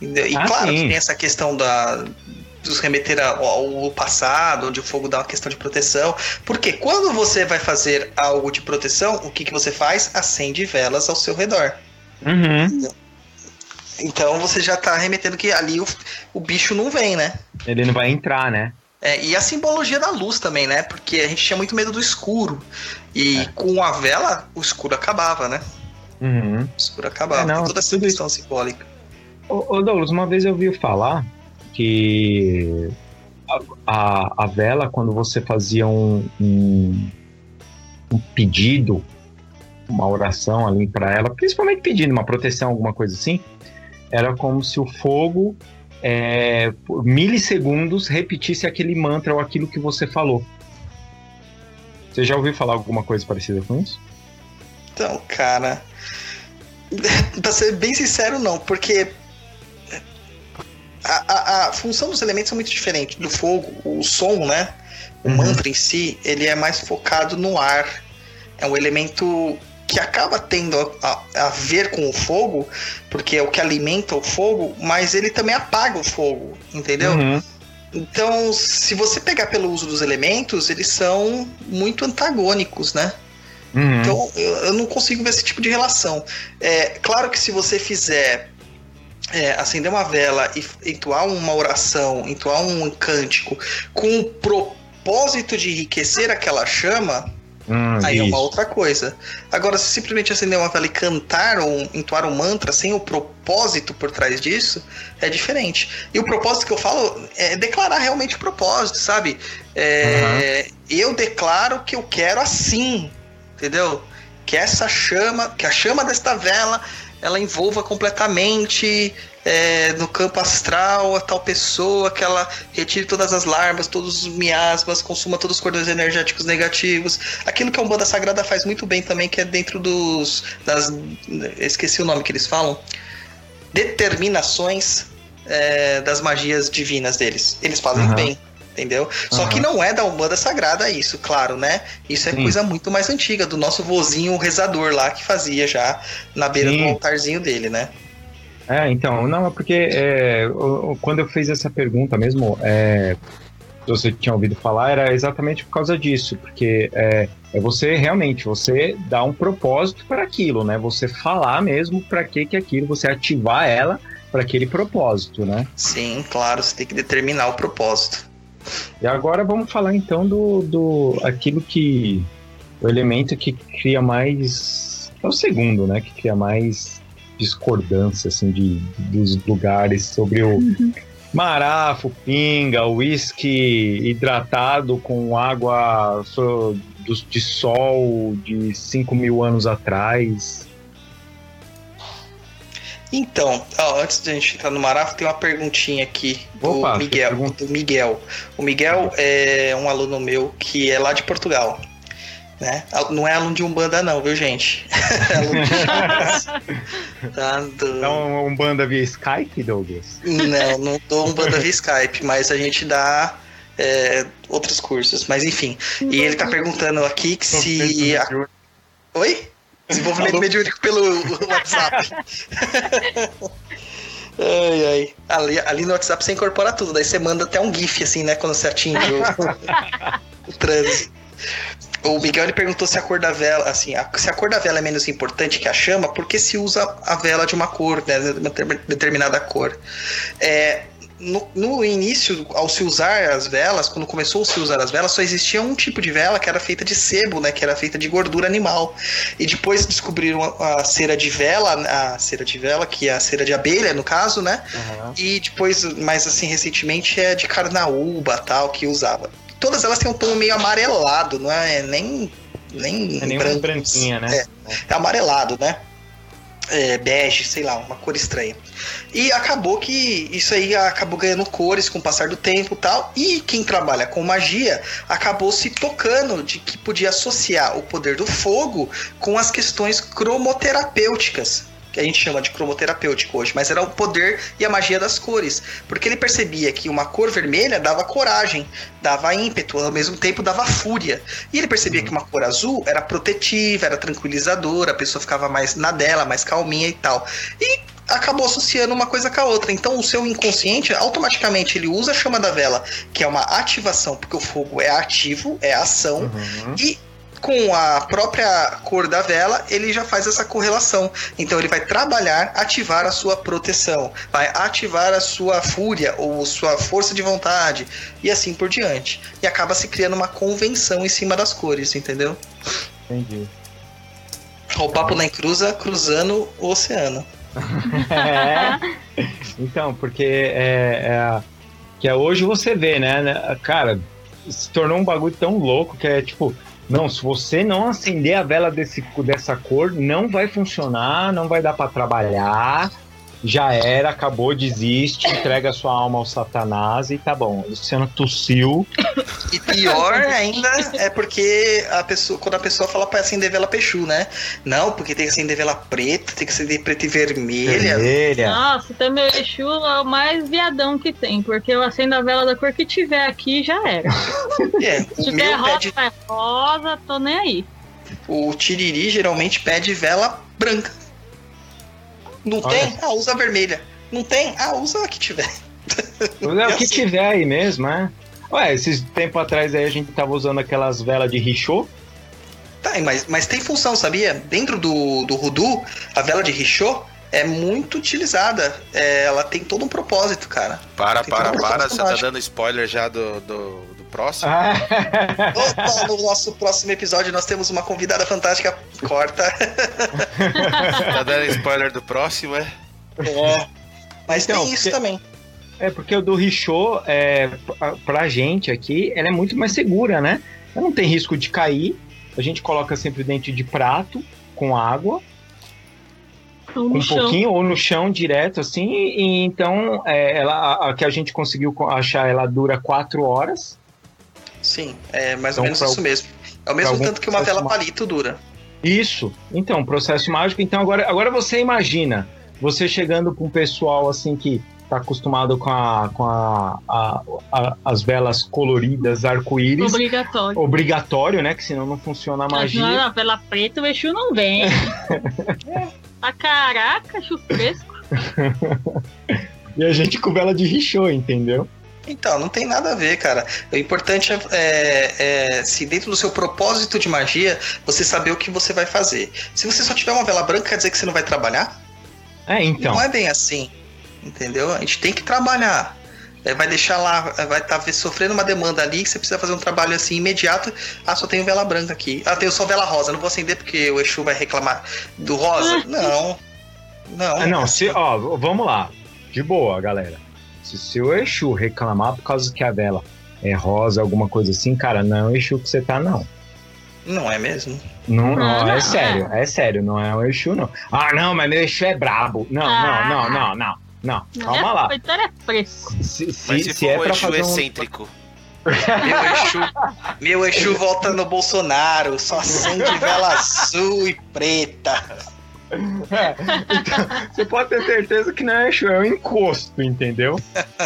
E Ah, claro sim. tem essa questão da dos remeter ao, ao passado, onde o fogo dá uma questão de proteção. Porque quando você vai fazer algo de proteção, o que, que você faz? Acende velas ao seu redor. Uhum. Então você já tá remetendo que ali o, o bicho não vem, né? Ele não vai entrar, né? É, e a simbologia da luz também, né? Porque a gente tinha muito medo do escuro. E É. com a vela, o escuro acabava, né? Uhum. Escuro acabava. É, não, toda essa questão simbólica. Ô, ô Douglas, uma vez eu ouvi falar que a, a, a vela, quando você fazia um, um, um pedido, uma oração ali para ela, principalmente pedindo uma proteção, alguma coisa assim, era como se o fogo, é, por milissegundos, repetisse aquele mantra ou aquilo que você falou. Você já ouviu falar alguma coisa parecida com isso? Então, cara. (laughs) pra ser bem sincero, não, porque. A, a, a função dos elementos é muito diferente. Do fogo, o som, né? O Uhum. mantra em si, ele é mais focado no ar. É um elemento que acaba tendo a, a- ver com o fogo, porque é o que alimenta o fogo, mas ele também apaga o fogo, entendeu? Uhum. Então, se você pegar pelo uso dos elementos, eles são muito antagônicos, né? Uhum. Então, eu, eu não consigo ver esse tipo de relação. É claro que se você fizer é, acender uma vela e entoar uma oração, entoar um cântico com o propósito de enriquecer aquela chama, Hum, aí é uma isso. outra coisa. Agora, se simplesmente acender uma vela e cantar ou entoar um mantra sem o propósito por trás disso, é diferente. E o propósito que eu falo é declarar realmente o propósito, sabe? É, Eu declaro que eu quero assim, entendeu? Que essa chama, que a chama desta vela, ela envolva completamente é, no campo astral a tal pessoa, que ela retire todas as larvas, todos os miasmas, consuma todos os cordões energéticos negativos. Aquilo que a Umbanda Sagrada faz muito bem também, que é dentro dos. Das, esqueci o nome que eles falam. Determinações é, das magias divinas deles. Eles fazem Aham. bem. Entendeu? Só que não é da Umbanda Sagrada isso, claro, né? Isso é Sim. coisa muito mais antiga, do nosso vozinho rezador lá que fazia já na beira Sim. do altarzinho dele, né? É, então, não, é porque é, quando eu fiz essa pergunta mesmo, é, você tinha ouvido falar, era exatamente por causa disso, porque é, é você realmente, você dá um propósito para aquilo, né? Você falar mesmo para que que aquilo, você ativar ela para aquele propósito, né? Sim, claro, você tem que determinar o propósito. E agora vamos falar então do, do aquilo que o elemento que cria mais é o segundo, né? Que cria mais discordância assim de dos lugares sobre o uhum. marafo, pinga, uísque hidratado com água de sol de 5 mil anos atrás. Então, ó, antes de a gente entrar no Marafo, tem uma perguntinha aqui do Opa, Miguel. Do Miguel. O Miguel é um aluno meu que é lá de Portugal. Né? Não é aluno de Umbanda, não, viu, gente? (laughs) é aluno de (laughs) tá do... Então, Umbanda via Skype, Douglas? Não, não dou Umbanda via Skype, mas a gente dá é, outros cursos. Mas enfim. E ele tá perguntando aqui que se. A... Oi? Desenvolvimento mediúnico pelo WhatsApp. (laughs) ai, ai. Ali, ali no WhatsApp você incorpora tudo, daí você manda até um GIF, assim, né? Quando você atinge o, (laughs) o trânsito. O Miguel ele perguntou se a cor da vela, assim, a, se a cor da vela é menos importante que a chama, por que se usa a vela de uma cor, né, de uma determinada cor? É, no, no, início, ao se usar as velas, quando começou a se usar as velas, só existia um tipo de vela que era feita de sebo, né? Que era feita de gordura animal. E depois descobriram a, a cera de vela, a cera de vela, que é a cera de abelha, no caso, né? Uhum. E depois, mais assim, recentemente, é de carnaúba, tal, que usava. Todas elas têm um tom meio amarelado, não é nem nem é branco, branquinha, né? É, é amarelado, né? É, bege, sei lá, uma cor estranha. E acabou que isso aí acabou ganhando cores com o passar do tempo tal. E quem trabalha com magia acabou se tocando de que podia associar o poder do fogo com as questões cromoterapêuticas que a gente chama de cromoterapêutico hoje, mas era o poder e a magia das cores, porque ele percebia que uma cor vermelha dava coragem, dava ímpeto, ao mesmo tempo dava fúria. E ele percebia uhum. que uma cor azul era protetiva, era tranquilizadora, a pessoa ficava mais na dela, mais calminha e tal. E acabou associando uma coisa com a outra. Então o seu inconsciente automaticamente ele usa a chama da vela, que é uma ativação, porque o fogo é ativo, é ação, uhum. e com a própria cor da vela, ele já faz essa correlação. Então ele vai trabalhar, ativar a sua proteção, vai ativar a sua fúria ou sua força de vontade e assim por diante. E acaba se criando uma convenção em cima das cores, entendeu? Entendi. O papo na cruza cruzando o oceano. (laughs) é. Então, porque é, é, que é hoje você vê, né, né? Cara, se tornou um bagulho tão louco que é tipo, não, se você não acender a vela desse, dessa cor, não vai funcionar, não vai dar para trabalhar. Já era, acabou, desiste, entrega sua alma ao Satanás e tá bom. Luciano tossiu. E pior ainda é porque a pessoa, quando a pessoa fala para acender vela Peixu, né? Não, porque tem que acender vela preta, tem que acender preta e vermelha. vermelha. Nossa, também Exu é o mais viadão que tem, porque eu acendo a vela da cor que tiver aqui já era. É, Se tiver rosa, pede... é rosa, tô nem aí. O Tiriri geralmente pede vela branca. Não Olha. tem? Ah, usa a vermelha. Não tem? Ah, usa a que tiver. Usa o (laughs) que tiver aí mesmo, é. Ué, esses tempo atrás aí a gente tava usando aquelas velas de Richot. Tá, mas, mas tem função, sabia? Dentro do, do Rudu, a vela de Richot é muito utilizada. É, ela tem todo um propósito, cara. Para, tem para, um para. Você tá dando spoiler já do, do próximo? Ah. Opa, no nosso próximo episódio nós temos uma convidada fantástica. Corta. (laughs) tá dando spoiler do próximo, é? É. Mas então, tem isso porque... também. É porque o do Richot, é, pra gente aqui, ela é muito mais segura, né? Ela não tem risco de cair. A gente coloca sempre dentro de prato, com água. um chão. pouquinho, ou no chão direto, assim. E, então, é, ela, a, que a gente conseguiu achar, ela dura quatro horas. Sim, é mais então, ou menos isso mesmo. É o mesmo tanto que uma vela palito dura. Isso. Então, processo mágico. Então, agora, agora você imagina você chegando para um pessoal assim que tá acostumado com, a, com a, a, a as velas coloridas, arco-íris. Obrigatório. Obrigatório, né? Que senão não funciona a magia. Não, não, vela preta o Exu não vem. a (laughs) caraca, Exu fresco. (laughs) e a gente com vela de richô, entendeu? Então, não tem nada a ver, cara. O importante é, é, é, se dentro do seu propósito de magia, você saber o que você vai fazer. Se você só tiver uma vela branca, quer dizer que você não vai trabalhar? É, então. Não é bem assim. Entendeu? A gente tem que trabalhar. É, vai deixar lá, vai estar tá sofrendo uma demanda ali que você precisa fazer um trabalho assim imediato. Ah, só tenho vela branca aqui. Ah, tenho só vela rosa. Não vou acender porque o Exu vai reclamar do rosa? Não. Não. Ah, não, se, ó, vamos lá. De boa, galera. Se, se o Exu reclamar por causa que a vela é rosa, alguma coisa assim, cara, não é o Exu que você tá, não. Não é mesmo? Não, não, é sério, é sério, não é o Exu, não. Ah, não, mas meu Exu é brabo. Não, ah. não, não, não, não. Não, calma lá. Então é fresco. Se, se, mas se, se for é o Exu excêntrico. Um... Meu Exu, meu Exu volta no Bolsonaro, só acende vela azul e preta. É, então, você pode ter certeza que não é Exu, é um encosto, entendeu?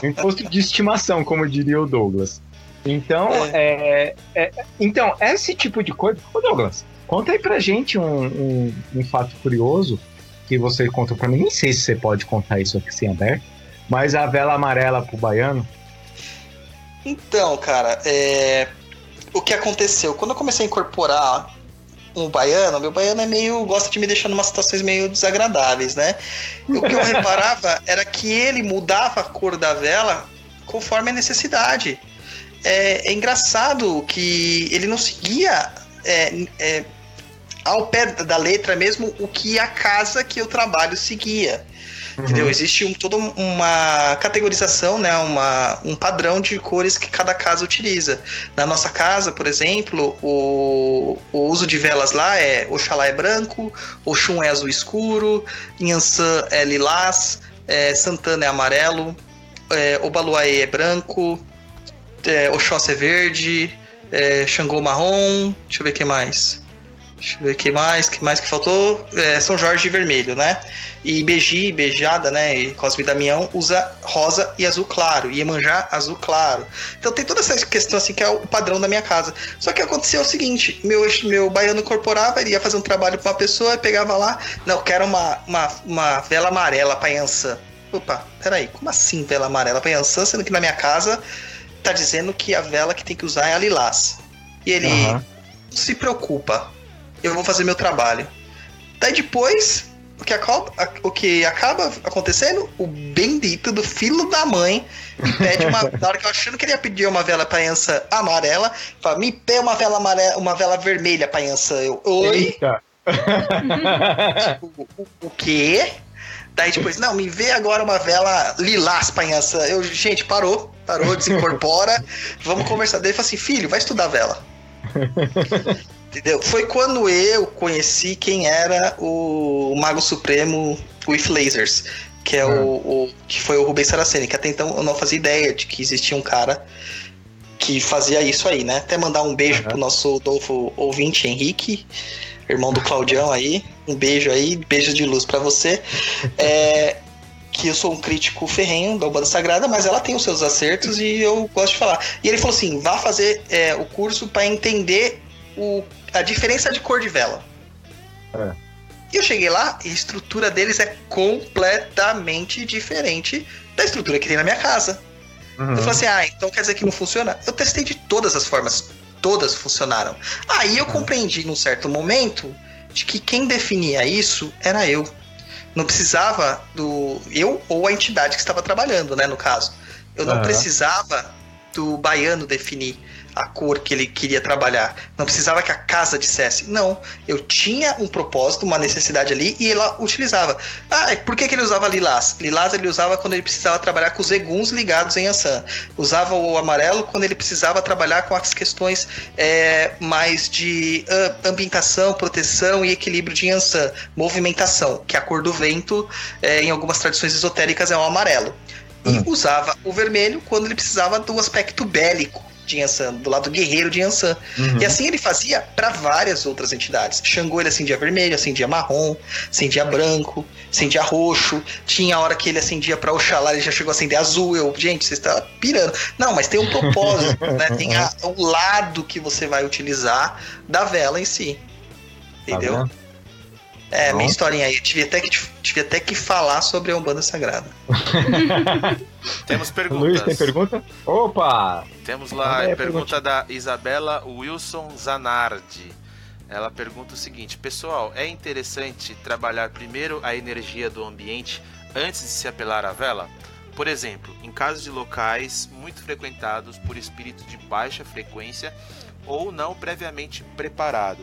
Um encosto de estimação, como diria o Douglas. Então, é. É, é, então esse tipo de coisa. Ô, Douglas, conta aí pra gente um, um, um fato curioso que você contou para mim. Nem sei se você pode contar isso aqui sem aberto, mas a vela amarela pro baiano. Então, cara, é... o que aconteceu? Quando eu comecei a incorporar um baiano, meu baiano é meio. gosta de me deixar em umas situações meio desagradáveis, né? O que eu (laughs) reparava era que ele mudava a cor da vela conforme a necessidade. É, é engraçado que ele não seguia é, é, ao pé da letra mesmo o que a casa que eu trabalho seguia. Uhum. Entendeu? Existe um, toda uma categorização, né? uma, um padrão de cores que cada casa utiliza. Na nossa casa, por exemplo, o, o uso de velas lá é Oxalá é branco, Oxum é azul escuro, Inhansã é lilás, é, Santana é amarelo, é, Obaluaê é branco, é, Oxóssi é verde, é, Xangô marrom, deixa eu ver o que mais. Deixa eu ver o que mais, que mais que faltou? É, São Jorge vermelho, né? E Beji, Beijada, né? E Cosme Damião usa rosa e azul claro. E Emanjá, azul claro. Então tem toda essa questão assim que é o padrão da minha casa. Só que aconteceu o seguinte: meu, meu baiano incorporava, ele ia fazer um trabalho com uma pessoa, pegava lá, não, quero uma, uma, uma vela amarela pra Yansan. Opa, peraí, como assim vela amarela pra Yansan, sendo que na minha casa tá dizendo que a vela que tem que usar é a lilás. E ele uhum. se preocupa eu vou fazer meu trabalho. Daí depois, o que acaba, o que acaba acontecendo? O bendito do filho da mãe me pede uma. (laughs) na hora que eu achando que ele ia pedir uma vela paença amarela, fala, me pede uma vela amarela, uma vela vermelha paença. Eu, oi? tipo, o, o quê? Daí depois, não, me vê agora uma vela lilás paença. Eu, gente, parou, parou, desincorpora, vamos conversar. Daí ele falou assim, filho, vai estudar vela. (laughs) Entendeu? Foi quando eu conheci quem era o Mago Supremo with Lasers, que é o, o, que foi o Rubens Saraceni, que até então eu não fazia ideia de que existia um cara que fazia isso aí, né? Até mandar um beijo uhum. pro nosso novo ouvinte Henrique, irmão do Claudião aí. Um beijo aí, beijo de luz para você. (laughs) É, que eu sou um crítico ferrenho da Umbanda Sagrada, mas ela tem os seus acertos e eu gosto de falar. E ele falou assim: vá fazer é, o curso para entender o a diferença de cor de vela. É. E eu cheguei lá e a estrutura deles é completamente diferente da estrutura que tem na minha casa. Uhum. Eu falei assim: ah, então quer dizer que não funciona? Eu testei de todas as formas, todas funcionaram. Aí eu compreendi num certo momento de que quem definia isso era eu. Não precisava do. Eu ou a entidade que estava trabalhando, né, no caso. Eu não uhum. precisava do baiano definir a cor que ele queria trabalhar. Não precisava que a casa dissesse. Não. Eu tinha um propósito, uma necessidade ali e ela utilizava. Ah, por que, que ele usava lilás? Lilás ele usava quando ele precisava trabalhar com os eguns ligados em Ansan. Usava o amarelo quando ele precisava trabalhar com as questões é, mais de ambientação, proteção e equilíbrio de Ansan. Movimentação, que é a cor do vento, é, em algumas tradições esotéricas, é o amarelo. E hum. usava o vermelho quando ele precisava do aspecto bélico de Yansan, do lado guerreiro de Yansan. Uhum. E assim ele fazia para várias outras entidades. Xangô ele acendia vermelho, acendia marrom, acendia branco, acendia roxo. Tinha a hora que ele acendia para Oxalá, ele já chegou a acender azul. Eu, gente, você está pirando. Não, mas tem um propósito, né? (laughs) Tem a, o lado que você vai utilizar da vela em si. Entendeu? Tá É, minha historinha aí. Eu tive até que, tive até que falar sobre a Umbanda Sagrada. (laughs) Temos perguntas. Luiz, tem pergunta? Opa! Temos lá a a pergunta da Isabela Wilson Zanardi. Ela pergunta o seguinte: Pessoal, é interessante trabalhar primeiro a energia do ambiente antes de se apelar à vela? Por exemplo, em casos de locais muito frequentados por espíritos de baixa frequência ou não previamente preparado.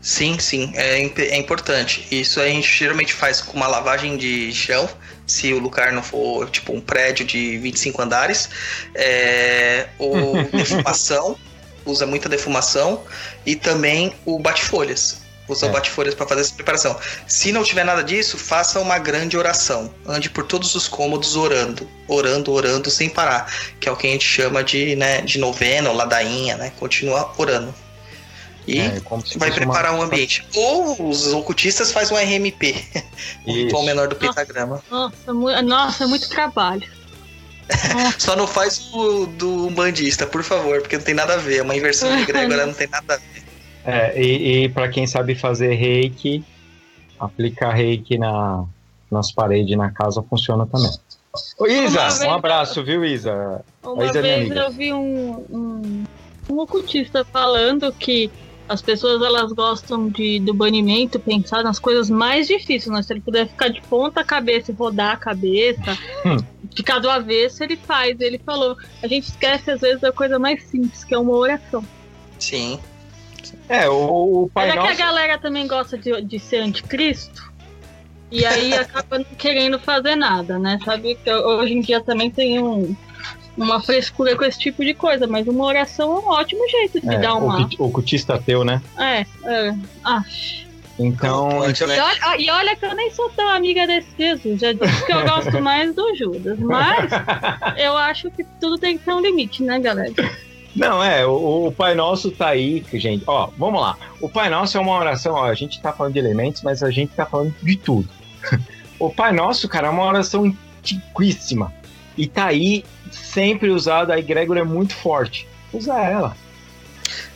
Sim, sim, é, é importante. Isso a gente geralmente faz com uma lavagem de chão, se o lugar não for tipo um prédio de 25 andares, é, ou (laughs) defumação, usa muita defumação, e também o bate-folhas. Usa É. o bate-folhas para fazer essa preparação. Se não tiver nada disso, faça uma grande oração. Ande por todos os cômodos orando, orando, orando sem parar, que é o que a gente chama de, né, de novena ou ladainha, né? Continua orando. E É, como se vai fosse uma- preparar um ambiente. Ou os ocultistas fazem um RMP, o ritual menor do pentagrama. Nossa, nossa, é muito trabalho. (laughs) Só não faz o do umbandista, por favor, porque não tem nada a ver. É uma inversão de egrégora, não tem nada a ver. É, e, e para quem sabe fazer reiki, aplicar reiki na, nas paredes na casa funciona também. Ô, Uma Isa, vez um abraço, viu, Isa? Uma Isa é vez eu vi um, um, um ocultista falando que as pessoas elas gostam de, do banimento pensar nas coisas mais difíceis, mas se ele puder ficar de ponta cabeça e rodar a cabeça, Hum. ficar do avesso, ele faz. Ele falou, a gente esquece às vezes da coisa mais simples, que é uma oração. Sim. É, o, o Pai Mas é que a Nosso. galera também gosta de, de ser anticristo. E aí (laughs) acaba não querendo fazer nada, né? Sabe que hoje em dia também tem um, uma frescura com esse tipo de coisa, mas uma oração é um ótimo jeito de É, dar uma. oculti- ocultista ateu, né? É, é. Ah, Então, Pode, e, né? olha, ah, e olha que eu nem sou tão amiga desse Jesus. Já disse que eu gosto (laughs) mais do Judas. Mas eu acho que tudo tem que ter um limite, né, galera? Não, é, o, o Pai Nosso tá aí, gente. Ó, vamos lá. O Pai Nosso é uma oração, ó, a gente tá falando de elementos, mas a gente tá falando de tudo. (laughs) o Pai Nosso, cara, é uma oração antiquíssima. E tá aí sempre usada, a egrégora é muito forte. Usa ela.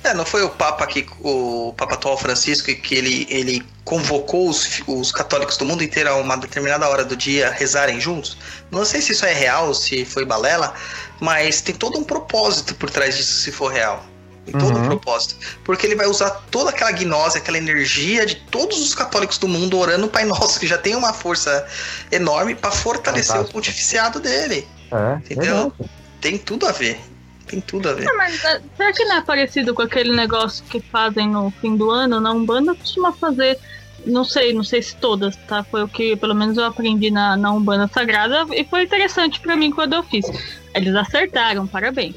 É, não foi o Papa que o Papa atual Francisco que ele, ele convocou os, os católicos do mundo inteiro a uma determinada hora do dia rezarem juntos? Não sei se isso é real, se foi balela, mas tem todo um propósito por trás disso se for real. Tem todo um Uhum. propósito. Porque ele vai usar toda aquela gnose, aquela energia de todos os católicos do mundo orando o Pai Nosso, que já tem uma força enorme para fortalecer Fantástico. o pontificiado dele. É, Entendeu? verdade. Tem tudo a ver. Tem tudo a ver. Ah, mas ah, será que não é parecido com aquele negócio que fazem no fim do ano? Na Umbanda costuma fazer. Não sei, não sei se todas, tá? Foi o que pelo menos eu aprendi na, na Umbanda Sagrada e foi interessante pra mim quando eu fiz. Eles acertaram, parabéns.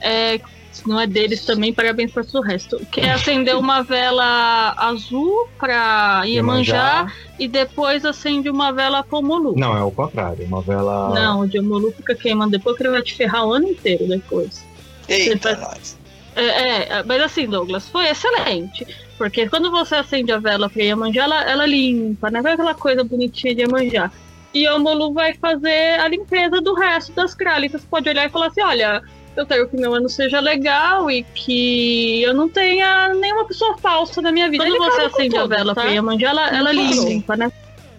É, se não é deles também, parabéns para o resto. Que é acender uma vela azul pra Iemanjá e depois acende uma vela Pomolu. Não, é o contrário. Uma vela. Não, o Diomolu fica queimando depois que ele vai te ferrar o ano inteiro depois. Eita, Você nós. É, é, mas assim, Douglas, foi excelente. Porque quando você acende a vela pra Iemanjá, ela, ela limpa, né? Não é aquela coisa bonitinha de Iemanjá. E o Molu vai fazer a limpeza do resto das. Você pode olhar e falar assim: olha, eu quero que meu ano seja legal e que eu não tenha nenhuma pessoa falsa na minha vida. Quando Ele você acende a vela tá? pra Iemanjá, ela, ela limpa, né?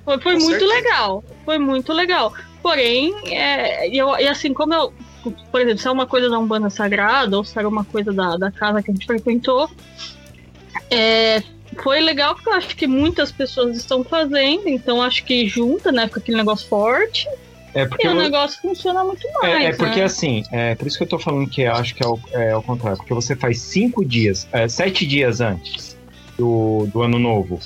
Foi, foi muito certeza. legal. Foi muito legal. Porém, é, e eu, e assim, como eu. Por exemplo, se é uma coisa da Umbanda Sagrada, ou se era uma coisa da, da casa que a gente frequentou, é, foi legal porque eu acho que muitas pessoas estão fazendo, então acho que junta, né? Fica aquele negócio forte É porque e o eu- negócio funciona muito mais. É, é porque né? assim, é por isso que eu tô falando que eu acho que é o, é o contrário, porque você faz cinco dias, é, sete dias antes do, do ano novo,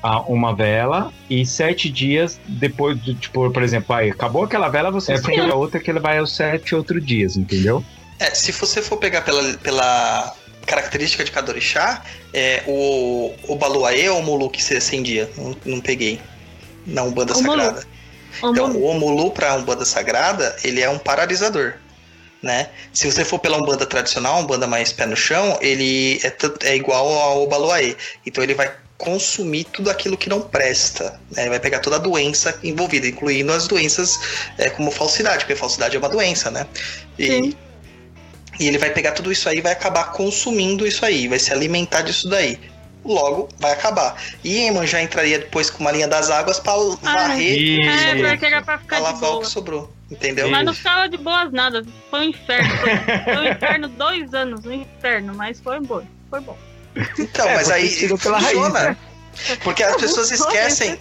a, uma vela, e sete dias depois, do, tipo, por exemplo, aí, acabou aquela vela, você é porque a outra que ele vai aos sete outros dias, entendeu? É, se você for pegar pela, pela característica de cada orixá, é, o, o Baluaê ou o Mulu que você acendia? Não, não peguei. Na Umbanda O Mulu. Sagrada. Ô, Então, o Omulu para a Umbanda Sagrada, ele é um paralisador, né? Se você for pela Umbanda tradicional, Umbanda mais pé no chão, ele é, é igual ao Baluaê. Então ele vai consumir tudo aquilo que não presta, né? Ele vai pegar toda a doença envolvida, incluindo as doenças é, como falsidade, porque falsidade é uma doença, né? E, Sim. e ele vai pegar tudo isso aí e vai acabar consumindo isso aí, vai se alimentar disso daí. Logo vai acabar. E Iemanjá entraria depois com uma linha das águas pra Ah, varrer que É, sobrou, era pra pra ficar de lavar o que sobrou. Entendeu? Mas não ficava de boas nada. Foi um inferno. Foi, foi um (laughs) inferno dois anos, um inferno, mas foi bom. Foi bom. Então, É, mas aí funciona. raiz, né? Porque as (laughs) pessoas esquecem,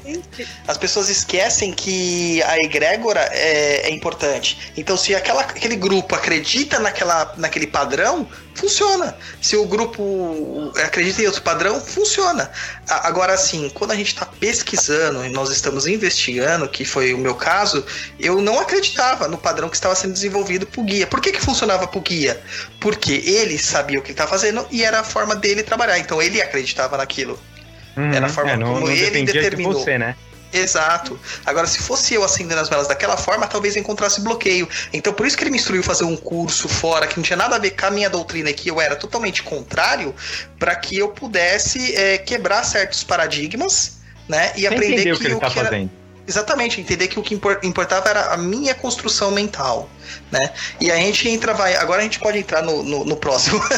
as pessoas esquecem que a egrégora é, é importante. Então, se aquela, aquele grupo acredita naquela, naquele padrão, funciona. Se o grupo acredita em outro padrão, funciona. Agora, assim, quando a gente está pesquisando e nós estamos investigando, que foi o meu caso, eu não acreditava no padrão que estava sendo desenvolvido por guia. Por que, que funcionava por guia? Porque ele sabia o que ele estava fazendo e era a forma dele trabalhar. Então, ele acreditava naquilo. Uhum. Era a forma é, não, como não ele determinou. de você, né? Exato. Agora, se fosse eu acendendo as velas daquela forma, talvez eu encontrasse bloqueio. Então, por isso que ele me instruiu a fazer um curso fora, que não tinha nada a ver com a minha doutrina, que eu era totalmente contrário, para que eu pudesse é, quebrar certos paradigmas, né? E Você aprender entendeu o que, que ele tá que era. fazendo. Exatamente, entender que o que impor- importava era a minha construção mental, né? E a gente entra, vai. Agora a gente pode entrar no, no, no próximo. (laughs)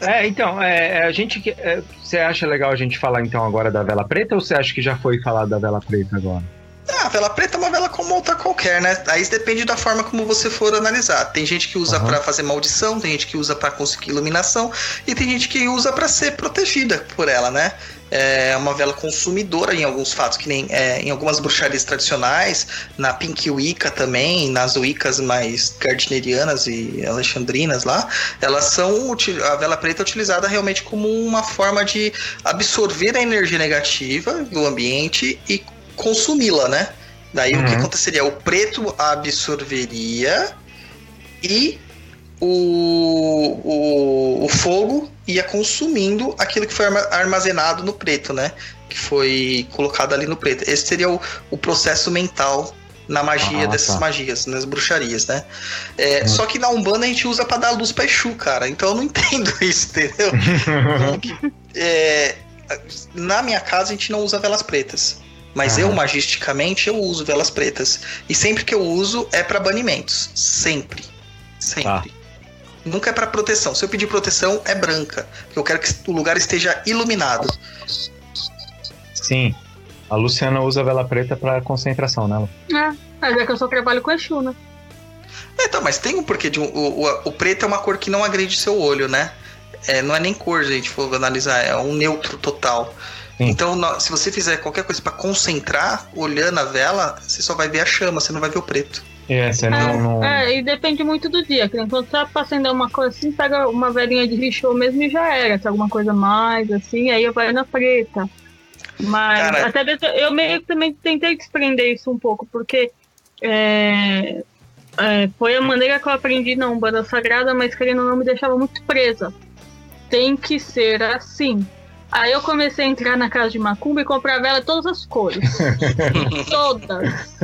É, então, é, é, a gente. que- é, você acha legal a gente falar então agora da vela preta ou você acha que já foi falado da vela preta agora? Ah, a vela preta é uma vela como outra qualquer, né? Aí depende da forma como você for analisar. Tem gente que usa Aham. pra fazer maldição, tem gente que usa pra conseguir iluminação e tem gente que usa pra ser protegida por ela, né? É uma vela consumidora em alguns fatos, que nem é, em algumas bruxarias tradicionais, na Pink Wicca também, nas Wiccas mais gardnerianas e alexandrinas lá, elas são a vela preta é utilizada realmente como uma forma de absorver a energia negativa do ambiente e consumi-la, né? Daí o que Uhum. aconteceria? O preto absorveria e o, o, o fogo ia consumindo aquilo que foi arma- armazenado no preto, né? Que foi colocado ali no preto. Esse seria o, o processo mental na magia Ah, dessas tá. magias, nas bruxarias, né? É, Hum. Só que na Umbanda a gente usa pra dar luz pra Exu, cara. Então eu não (laughs) entendo isso, entendeu? (laughs) É, na minha casa a gente não usa velas pretas. Mas eu, magisticamente, eu uso velas pretas. E sempre que eu uso é pra banimentos. Sempre. Sempre. Tá. Nunca é pra proteção. Se eu pedir proteção, é branca. Porque eu quero que o lugar esteja iluminado. Sim. A Luciana usa vela preta pra concentração, né? Lu? É, mas é que eu só trabalho com Exu, né? Então, mas tem um porquê de um, o, o, o preto é uma cor que não agride seu olho, né? É, não é nem cor, gente, for analisar, é um neutro total. Sim. Então, no- se você fizer qualquer coisa pra concentrar, olhando a vela, você só vai ver a chama, você não vai ver o preto. É, você não. não... É, e depende muito do dia. Que quando tá pra acender uma coisa assim, pega uma velhinha de richô mesmo e já era. Se é alguma coisa mais, assim, aí eu vai na preta. Mas Cara- até desse- eu meio que também tentei desprender isso um pouco, porque é, é, foi a maneira que eu aprendi na Umbanda Sagrada, mas querendo ou não me deixava muito presa. Tem que ser assim. Aí eu comecei a entrar na casa de Macumba e comprar vela de todas as cores. (laughs) todas.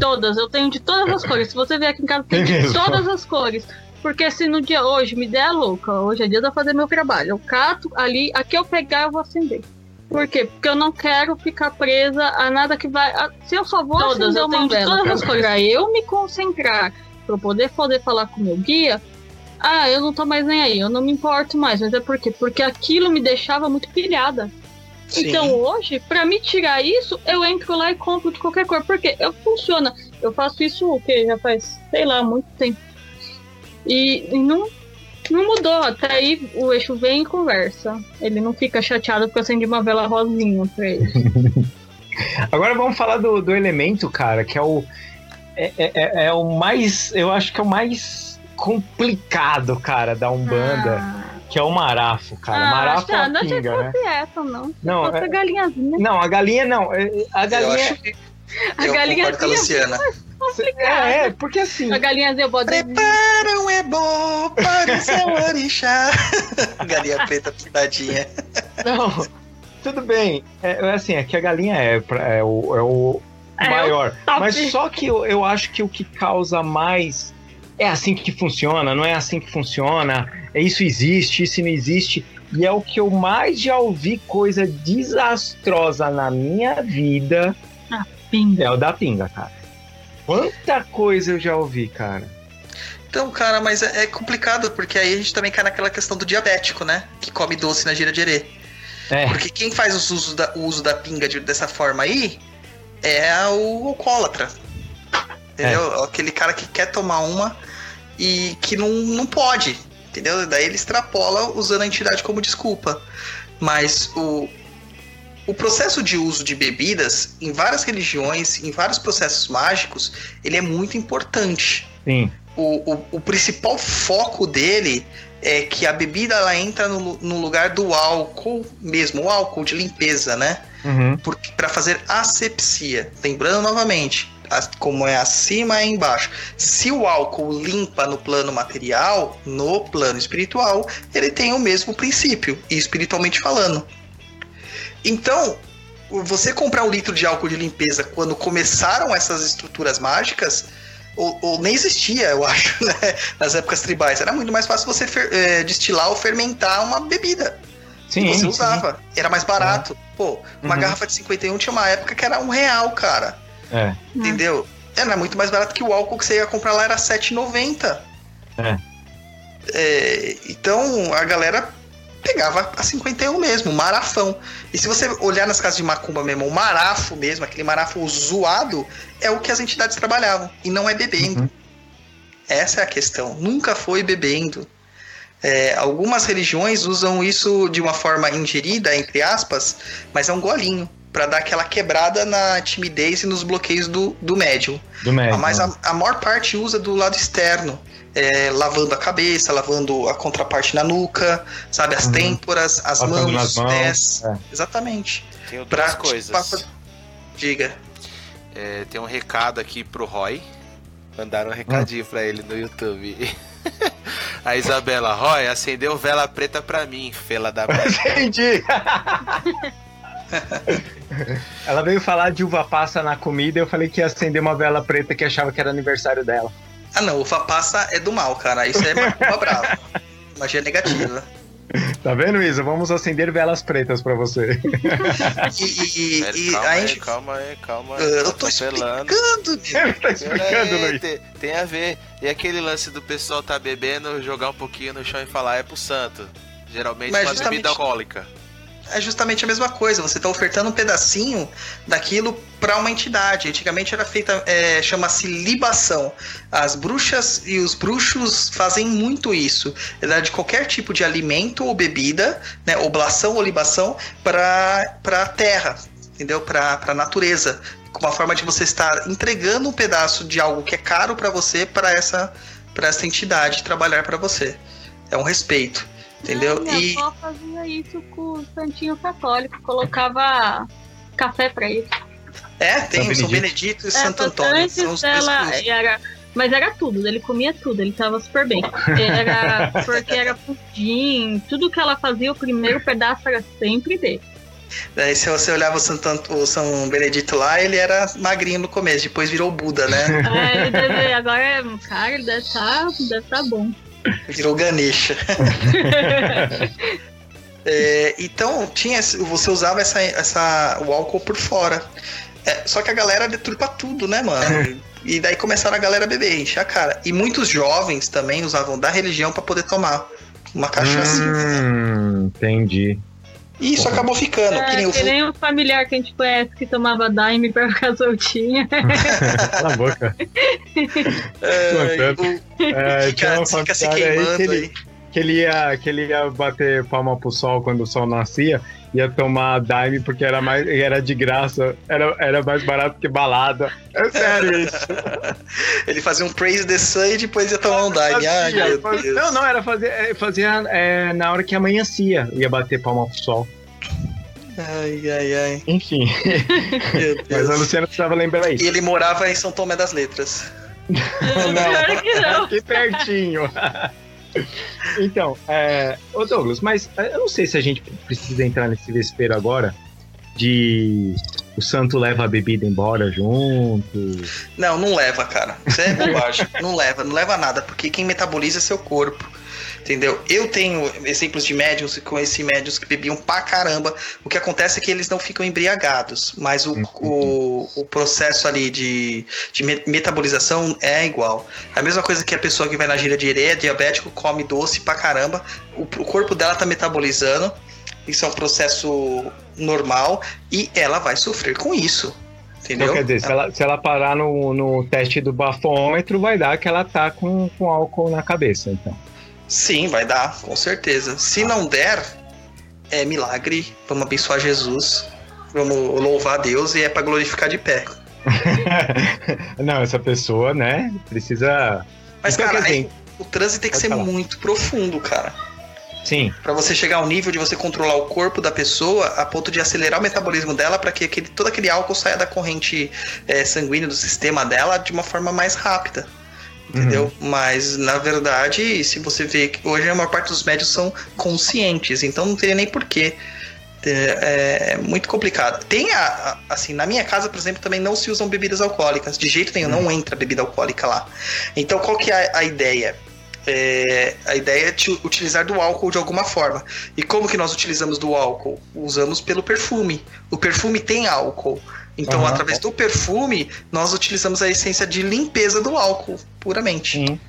Todas. Eu tenho de todas as cores. Se você vier aqui em casa, tem Tem de mesmo? todas as cores. Porque se no dia hoje me der a louca, hoje é dia de eu fazer meu trabalho. Eu cato ali, a que eu pegar eu vou acender. Por quê? Porque eu não quero ficar presa a nada que vai. a- se eu só vou Todas, acender eu uma tenho de vela todas as cores. pra eu me concentrar, pra eu poder poder falar com o meu guia, ah, eu não tô mais nem aí, eu não me importo mais. Mas é por quê? Porque aquilo me deixava muito pilhada. Sim. Então hoje, pra me tirar isso, eu entro lá e compro de qualquer cor. Porque eu funciona. Eu faço isso o quê? Já faz, sei lá, muito tempo. E, e não, não mudou. Até aí o eixo vem e conversa. Ele não fica chateado porque eu acendi uma vela rosinha pra ele. (laughs) Agora vamos falar do, do elemento, cara, que é o. É, é- é- é o mais. Eu acho que é o mais complicado, cara, da Umbanda, Ah, que é o marafo, cara. ah, marafo é tá, uma não achei que pinga, né? essa, não. Não, Fosse é- a galinhazinha. não, a galinha não. é- A galinha. A eu galinha concordo com a Luciana. É, é, porque assim. A galinhazinha pode. Preparam é bom para o seu (laughs) orixá. (laughs) Galinha preta pintadinha. Não, tudo bem. É, é assim, é que a galinha é, pra- é o, é o É, maior. Mas só que eu, eu acho que o que causa mais. É assim que funciona, não é assim que funciona. É isso existe, isso não existe. E é o que eu mais já ouvi coisa desastrosa na minha vida. Pinga. É o da pinga, cara. Quanta coisa eu já ouvi, cara. Então, cara, mas é, é complicado, porque aí a gente também cai naquela questão do diabético, né? Que come doce na gira de erê. É. Porque quem faz o uso da, o uso da pinga de- dessa forma aí é o alcoólatra. Entendeu? Aquele cara que quer tomar uma e que não, não pode. Entendeu? Daí ele extrapola usando a entidade como desculpa. Mas o, o processo de uso de bebidas, em várias religiões, em vários processos mágicos, ele é muito importante Sim. o, o, o principal foco dele é que a bebida ela entra no, no lugar do álcool mesmo, o álcool de limpeza, né? Uhum. Para fazer asepsia. Lembrando novamente, como é acima é embaixo. Se o álcool limpa no plano material, no plano espiritual, ele tem o mesmo princípio, e espiritualmente falando. Então, você comprar um litro de álcool de limpeza quando começaram essas estruturas mágicas, ou, ou nem existia, eu (laughs) acho, né? nas épocas tribais. Era muito mais fácil você fer- eh, destilar ou fermentar uma bebida. Sim, você sim. usava. Era mais barato. Pô, uma Uhum. garrafa de 51 tinha uma época que era um real, cara. É. Entendeu? Era muito mais barato que o álcool que você ia comprar lá era R$7,90. É. É, então a galera pegava a 51 mesmo, marafão. E se você olhar nas casas de macumba mesmo, o marafo mesmo, aquele marafo zoado, é o que as entidades trabalhavam. E não é bebendo. Uhum. Essa é a questão. Nunca foi bebendo. É, algumas religiões usam isso de uma forma ingerida, entre aspas, mas é um golinho. Pra dar aquela quebrada na timidez e nos bloqueios do, do médium. Do médico. Mas a, a maior parte usa do lado externo. é, lavando a cabeça, lavando a contraparte na nuca, sabe? As Uhum. têmporas, as Passando mãos, os pés. é. Exatamente. Tenho Pra, duas coisas. pra- diga. É, tem um recado aqui pro Roy. Mandaram um recadinho pra ele no YouTube. (laughs) A Isabela, Roy, acendeu vela preta pra mim, fela da (laughs) mãe. Entendi. (laughs) (laughs) Ela veio falar de uva passa na comida e eu falei que ia acender uma vela preta que achava que era aniversário dela. Ah não, uva passa é do mal, cara. Isso é macumba brava. Magia negativa. Tá vendo, Isa? Vamos acender velas pretas pra você. (laughs) E, e- e calma aí, gente. calma aí, calma aí. Eu tô explicando. (laughs) Ele tá explicando, aí, Luiz. tem, tem a ver. E aquele lance do pessoal tá bebendo, jogar um pouquinho no chão e falar é pro santo. Geralmente Mas uma justamente- bebida alcoólica. É justamente a mesma coisa. Você está ofertando um pedacinho daquilo para uma entidade. Antigamente era feita, é, chama-se libação. As bruxas e os bruxos fazem muito isso. Dar de qualquer tipo de alimento ou bebida, né, oblação ou libação, para a terra, entendeu? Para a natureza. Uma forma de você estar entregando um pedaço de algo que é caro para você, para essa, essa entidade trabalhar para você. É um respeito. Entendeu? Minha E avó fazia isso com o santinho católico, colocava café pra ele. É, tem São o São Benedito. Benedito e É, Santo Antônio. São antes os dois dela era. Mas era tudo, ele comia tudo, ele tava super bem. Era (laughs) porque era pudim, tudo que ela fazia, o primeiro pedaço era sempre dele. Daí se você olhava o, Santo Ant- o São Benedito lá, ele era magrinho no começo, depois virou Buda, né? Ele deve, agora, cara, ele deve estar deve tá bom. Virou Ganesha. (laughs) É, então, tinha, você usava essa, essa, o álcool por fora. É, só que a galera deturpa tudo, né, mano? E daí começaram a galera a beber, encher a cara. E muitos jovens também usavam da religião pra poder tomar uma cachaça. Hum, entendi. E isso acabou ficando. que nem É, o que nem um familiar que a gente conhece que tomava daime pra ficar soltinha. (laughs) Cala a boca. é, o- É, (laughs) tinha fica, uma fica se familiar aí queimando que aí. ele, que, ele ia, que ele ia bater palma pro sol quando o sol nascia, ia tomar daime porque era, mais, era de graça, era, era mais barato que balada. É sério isso. (laughs) Ele fazia um Praise the Sun e depois ia tomar um Daime. Ai, Fazia, meu fazia- Deus. Não, não, era fazer, é, fazia é, na hora que amanhecia, ia bater palma pro sol. Ai, ai, ai. Enfim, (laughs) Meu (laughs) mas a. Luciana precisava lembrar E isso. ele morava em São Tomé das Letras. Pior que não. Aqui pertinho. (laughs) então, é, ô Douglas, mas é, eu não sei se a gente precisa entrar nesse vespeiro agora de o santo leva a bebida embora junto. Não, não leva, cara. Isso é bobagem. não leva, não leva nada, porque quem metaboliza é seu corpo. Entendeu? Eu tenho exemplos de médiums com esse médiums que bebiam pra caramba. O que acontece é que eles não ficam embriagados, mas o, o, o processo ali de, de me- metabolização é igual. A mesma coisa que a pessoa que vai na gira de é diabético, come doce pra caramba, o, o corpo dela tá metabolizando Isso é um processo normal e ela vai sofrer com isso. Entendeu? Então, quer dizer, se ela, se ela parar no, no teste do bafômetro, vai dar que ela tá com, com álcool na cabeça, então. Sim, vai dar, com certeza. Se não der, é milagre. Vamos abençoar Jesus. Vamos louvar a Deus e é para glorificar de pé. (laughs) não, essa pessoa, né, precisa. Mas, Então, cara, aí o transe tem que ser falar. muito profundo, cara. Sim, Pra você chegar ao nível de você controlar o corpo da pessoa a ponto de acelerar o metabolismo dela para que aquele, todo aquele álcool saia da corrente eh, sanguínea do sistema dela de uma forma mais rápida. Entendeu? Mas, na verdade, se você vê que hoje a maior parte dos médios são conscientes, então não teria nem porquê. É, é muito complicado. Tem a, a- assim, na minha casa, por exemplo, também não se usam bebidas alcoólicas. De jeito nenhum, não entra bebida alcoólica lá. Então, qual que é a, a ideia? É, a ideia é te utilizar do álcool de alguma forma. E como que nós utilizamos do álcool? Usamos pelo perfume. O perfume tem álcool. Então, Aham. através do perfume, nós utilizamos a essência de limpeza do álcool, puramente. sim.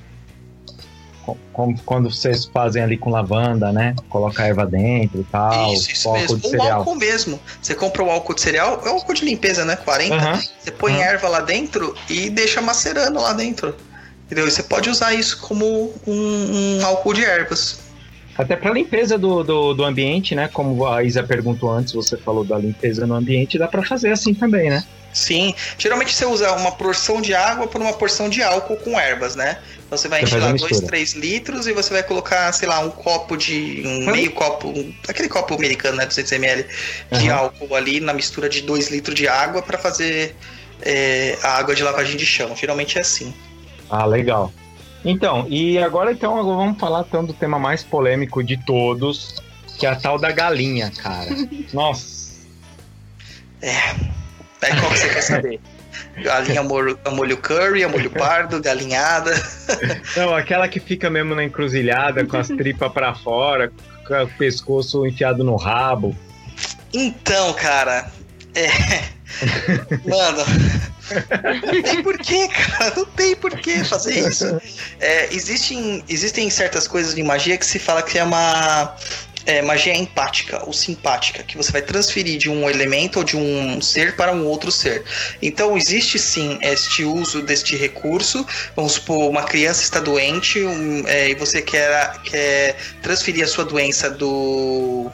Co- Como quando vocês fazem ali com lavanda, né? Coloca a erva dentro e tal, isso, isso álcool mesmo. de O cereal. álcool mesmo. Você compra o álcool de cereal, é o álcool de limpeza, né? 40. Aham. Você põe Aham. erva lá dentro e deixa macerando lá dentro. Entendeu? E você pode usar isso como um, um álcool de ervas. Até para limpeza do, do, do ambiente, né? Como a Isa perguntou antes, você falou da limpeza no ambiente, dá para fazer assim também, né? Sim. Geralmente você usa uma porção de água por uma porção de álcool com ervas, né? Então você vai encher lá 2, mistura. 3 litros e você vai colocar, sei lá, um copo de. um meio copo. um- aquele copo americano, né? 200ml de Aham. álcool ali na mistura de 2 litros de água para fazer é, a água de lavagem de chão. Geralmente é assim. Ah, legal. Então, e agora então agora vamos falar então do tema mais polêmico de todos, que é a tal da galinha, cara. (laughs) Nossa. Aí qual que você quer saber? Galinha molho, molho curry, molho pardo, galinhada. (laughs) Não, aquela que fica mesmo na encruzilhada, com as tripas pra fora, com o pescoço enfiado no rabo. Então, cara, é. (laughs) Mano, não tem porquê, cara. Não tem porquê fazer isso. É, existem, existem certas coisas de magia que se fala que é uma é, magia empática ou simpática, que você vai transferir de um elemento ou de um ser para um outro ser. Então, existe sim este uso deste recurso. Vamos supor, uma criança está doente um, é, e você quer, quer transferir a sua doença do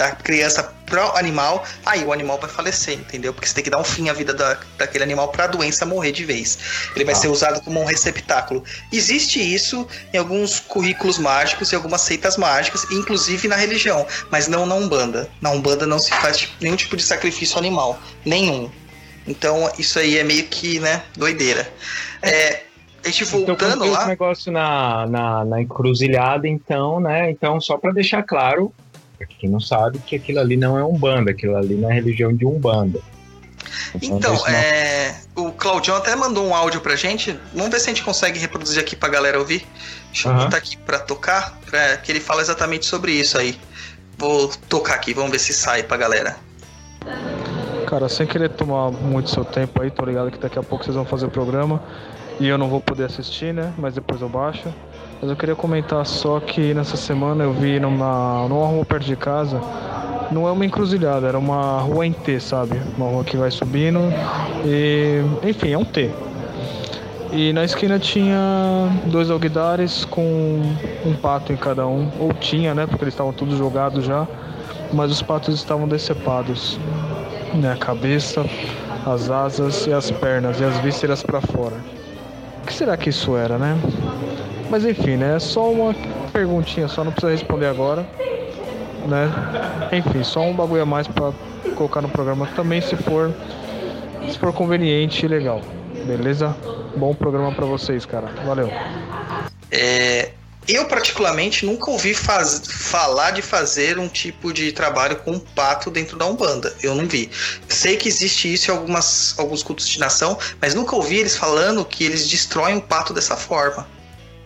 da criança pro animal, aí o animal vai falecer, entendeu? Porque você tem que dar um fim à vida da, daquele animal para a doença morrer de vez. Ele vai Ah. ser usado como um receptáculo. Existe isso em alguns currículos mágicos e algumas seitas mágicas, inclusive na religião, mas não na Umbanda. Na Umbanda não se faz nenhum tipo de sacrifício animal, nenhum. Então isso aí é meio que, né, doideira. É, a gente Então, voltando esse lá, negócio na, na, na encruzilhada, então, né? Então, só pra deixar claro, pra quem não sabe, que aquilo ali não é Umbanda, aquilo ali não é religião de Umbanda. Então, não- é, o Claudião até mandou um áudio pra gente. Vamos ver se a gente consegue reproduzir aqui pra galera ouvir. Deixa eu Aham. botar aqui pra tocar, pra que ele fala exatamente sobre isso aí. Vou tocar aqui, vamos ver se sai pra galera. Cara, sem querer tomar muito seu tempo aí, tô ligado que daqui a pouco vocês vão fazer o programa e eu não vou poder assistir, né? Mas depois eu baixo. Mas eu queria comentar só que nessa semana eu vi numa, numa rua perto de casa, não é uma encruzilhada, era uma rua em T, sabe? Uma rua que vai subindo e. Enfim, é um T. E na esquina tinha dois alguidares com um pato em cada um. Ou tinha, né? Porque eles estavam todos jogados já. Mas os patos estavam decepados né, a cabeça, as asas e as pernas e as vísceras para fora. O que será que isso era, né? Mas enfim, né? É só uma perguntinha, só não precisa responder agora, né? Enfim, só um bagulho a mais para colocar no programa também, se for se for conveniente e legal. Beleza? Bom programa para vocês, cara. Valeu. É, eu, particularmente, nunca ouvi faz- falar de fazer um tipo de trabalho com um pato dentro da Umbanda. Eu não vi. Sei que existe isso em algumas, alguns cultos de nação, mas nunca ouvi eles falando que eles destroem o pato dessa forma.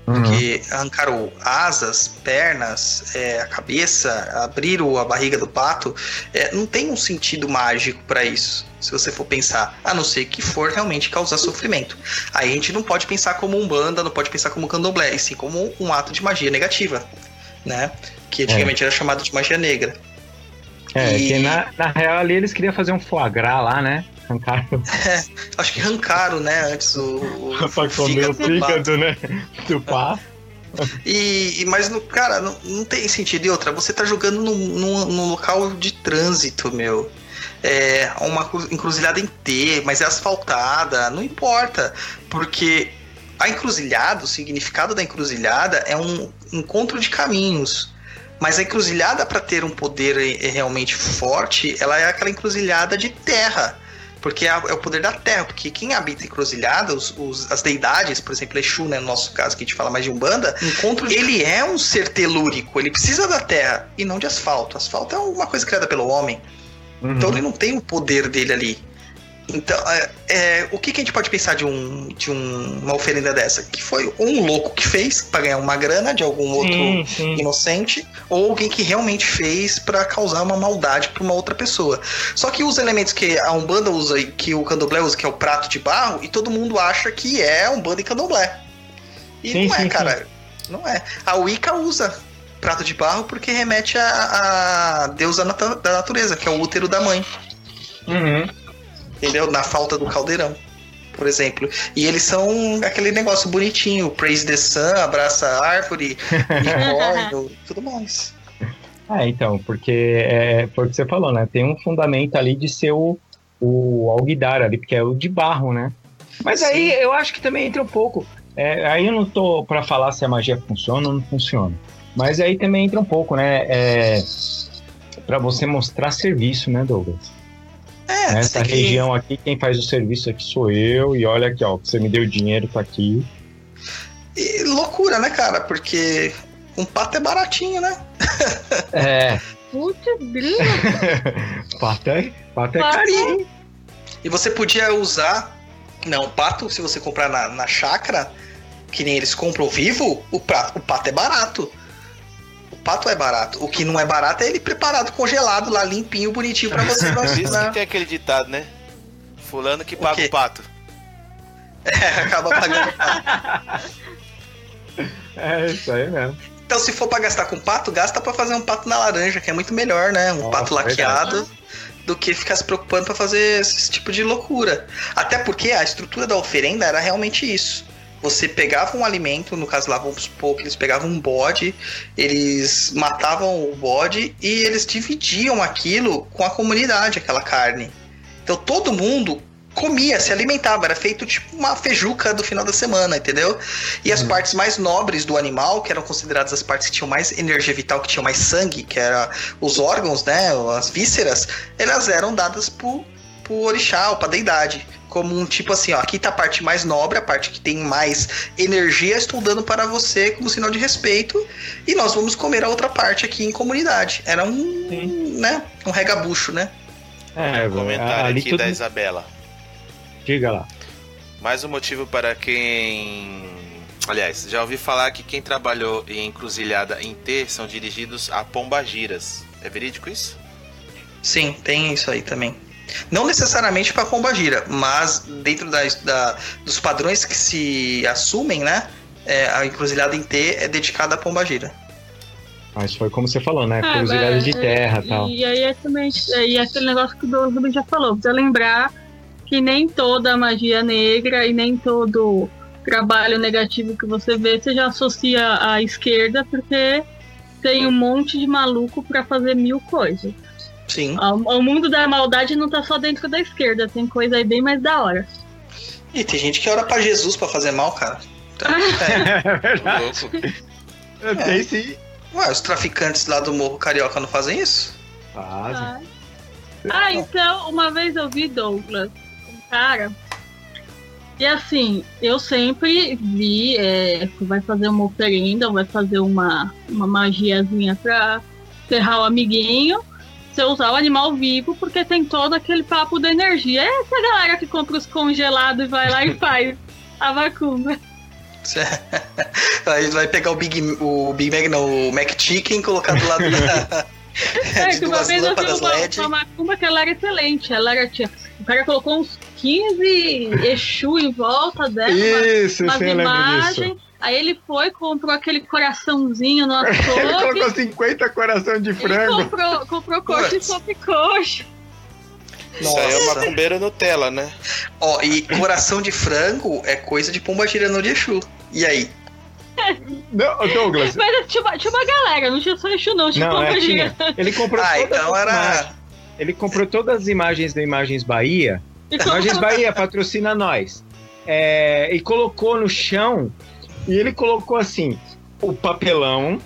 Uhum. que arrancaram asas, pernas, é, a cabeça, abriram a barriga do pato, é, não tem um sentido mágico para isso, se você for pensar, a não ser que for realmente causar sofrimento. Aí a gente não pode pensar como um banda, não pode pensar como candomblé, e sim como um ato de magia negativa, né? Que antigamente era chamado de magia negra. É, E- que na, na real ali eles queriam fazer um foie gras lá, né? Arrancaram Acho que arrancaram, né, antes o, o (laughs) pra comer o fígado né? Do pato. E, e- mas, no, cara, não, não tem sentido. E outra, você tá jogando num, num, num local de trânsito, meu. É uma cru- encruzilhada em T, mas é asfaltada, não importa. Porque a encruzilhada, o significado da encruzilhada é um encontro de caminhos. Mas a encruzilhada, para ter um poder eh, realmente forte, ela é aquela encruzilhada de terra. Porque é, é o poder da terra. Porque quem habita encruzilhada, os, os- as deidades, por exemplo, Exu, né, no nosso caso, que a gente fala mais de Umbanda, encontro ele é um ser telúrico. Ele precisa da terra e não de asfalto. Asfalto é uma coisa criada pelo homem. Então Uhum. ele não tem o poder dele ali. Então, é, é, o que, que a gente pode pensar de, um, de um- uma oferenda dessa? Que foi um louco que fez para ganhar uma grana de algum outro Sim, sim. inocente, ou alguém que realmente fez para causar uma maldade para uma outra pessoa. Só que os elementos que a Umbanda usa e que o Candomblé usa, que é o prato de barro, e todo mundo acha que é Umbanda e Candomblé. E Sim, não é, sim, cara. Não é. A Wicca usa prato de barro porque remete à, deusa da natureza, que é o útero da mãe Uhum. Entendeu? Na falta do caldeirão, por exemplo. E eles são aquele negócio bonitinho, praise the sun, abraça a árvore, (laughs) unicórnio, tudo mais. É, então, porque é, foi o que você falou, né? Tem um fundamento ali de ser o, o Alguidar ali, porque é o de barro, né? Mas aí eu acho que também entra um pouco. é, aí eu não tô pra falar se a magia funciona ou não funciona. Mas aí também entra um pouco, né? É, para você mostrar serviço, né, Douglas? É, Nessa que- região aqui, quem faz o serviço aqui sou eu. E olha aqui, ó, você me deu dinheiro, tá aqui. E loucura, né, cara? Porque um pato é baratinho, né? (laughs) É, Putz, grilo. (laughs) pato é, pato é Pato. carinho. E você podia usar. Não, o pato, se você comprar na, na chácara, que nem eles compram vivo, o, prato, o pato é barato. O pato é barato. O que não é barato é ele preparado, congelado lá, limpinho, bonitinho pra você. (laughs) Por isso que tem aquele ditado, né? Fulano que paga quê? o pato. (laughs) É, acaba pagando o pato. É isso aí mesmo. Então, se for pra gastar com pato, gasta pra fazer um pato na laranja, que é muito melhor, né? Um Nossa, pato laqueado. verdade. Do que ficar se preocupando pra fazer esse tipo de loucura. Até porque a estrutura da oferenda era realmente isso. Você pegava um alimento, no caso lá, vamos supor que eles pegavam um bode, eles matavam o bode e eles dividiam aquilo com a comunidade, aquela carne. Então todo mundo comia, se alimentava, era feito tipo uma feijuca do final da semana, entendeu? E as partes mais nobres do animal, que eram consideradas as partes que tinham mais energia vital, que tinham mais sangue, que eram os órgãos, né, as vísceras, elas eram dadas pro, pro orixá ou pra deidade. Como um tipo assim, ó, aqui tá a parte mais nobre, a parte que tem mais energia, estou dando para você como sinal de respeito, e nós vamos comer a outra parte aqui em comunidade. Era um, né, um regabucho, né? É, Comentário ali aqui tudo... da Isabela. Diga lá. Mais um motivo para quem. Aliás, já ouvi falar que quem trabalhou em encruzilhada em T são dirigidos a pombagiras. É verídico isso? Sim, tem isso aí também. Não necessariamente para Pombagira, mas dentro das- da- dos padrões que se assumem, né? é, a encruzilhada em T é dedicada a Pombagira. Mas foi como você falou, né? Ah, de terra é, e tal. E aí é também. é, E aquele negócio que o Rubens já falou. Precisa lembrar que nem toda magia negra e nem todo trabalho negativo que você vê você já associa à esquerda, porque tem um monte de maluco pra fazer mil coisas. Sim. O o mundo da maldade não tá só dentro da esquerda, tem coisa aí bem mais da hora. E tem gente que ora pra Jesus pra fazer mal, cara. Então, (laughs) é. Tô louco. Tem sim. Ué, os traficantes lá do Morro Carioca não fazem isso? Fazem. Ah, Ah, então, uma vez eu vi Douglas, um cara. E assim, eu sempre vi, é, que vai fazer uma oferenda, vai fazer uma, uma magiazinha pra ferrar o amiguinho. Você usar o animal vivo, porque tem todo aquele papo da energia. É essa galera que compra os congelados e vai lá e (laughs) faz a vacuna. (laughs) Aí vai pegar o Big, o Big Mac, não, o Mac Chicken, colocar do lado da. É, (laughs) que uma vez eu vi uma, uma macumba que ela era excelente. Ela era, tinha, o cara colocou uns 15 Exu em volta dela, Isso, umas disso. imagens. Aí ele foi, comprou aquele coraçãozinho no (laughs) Ele açougue. colocou 50 coração de Ele frango. comprou, comprou coxa e sobrecoxa. Isso aí é Nossa. macumbeiro Nutella, né? Ó, e coração de frango é coisa de pomba girando de Exu. E aí? (laughs) Não, Douglas. Mas tinha uma, tinha uma galera, não tinha só Exu não, tinha Não, uma é, tinha. gigante. Ele comprou Ah, então era. Ele comprou todas as imagens do Imagens Bahia. Imagens Bahia patrocina nós. É, e colocou no chão. E ele colocou assim: o papelão,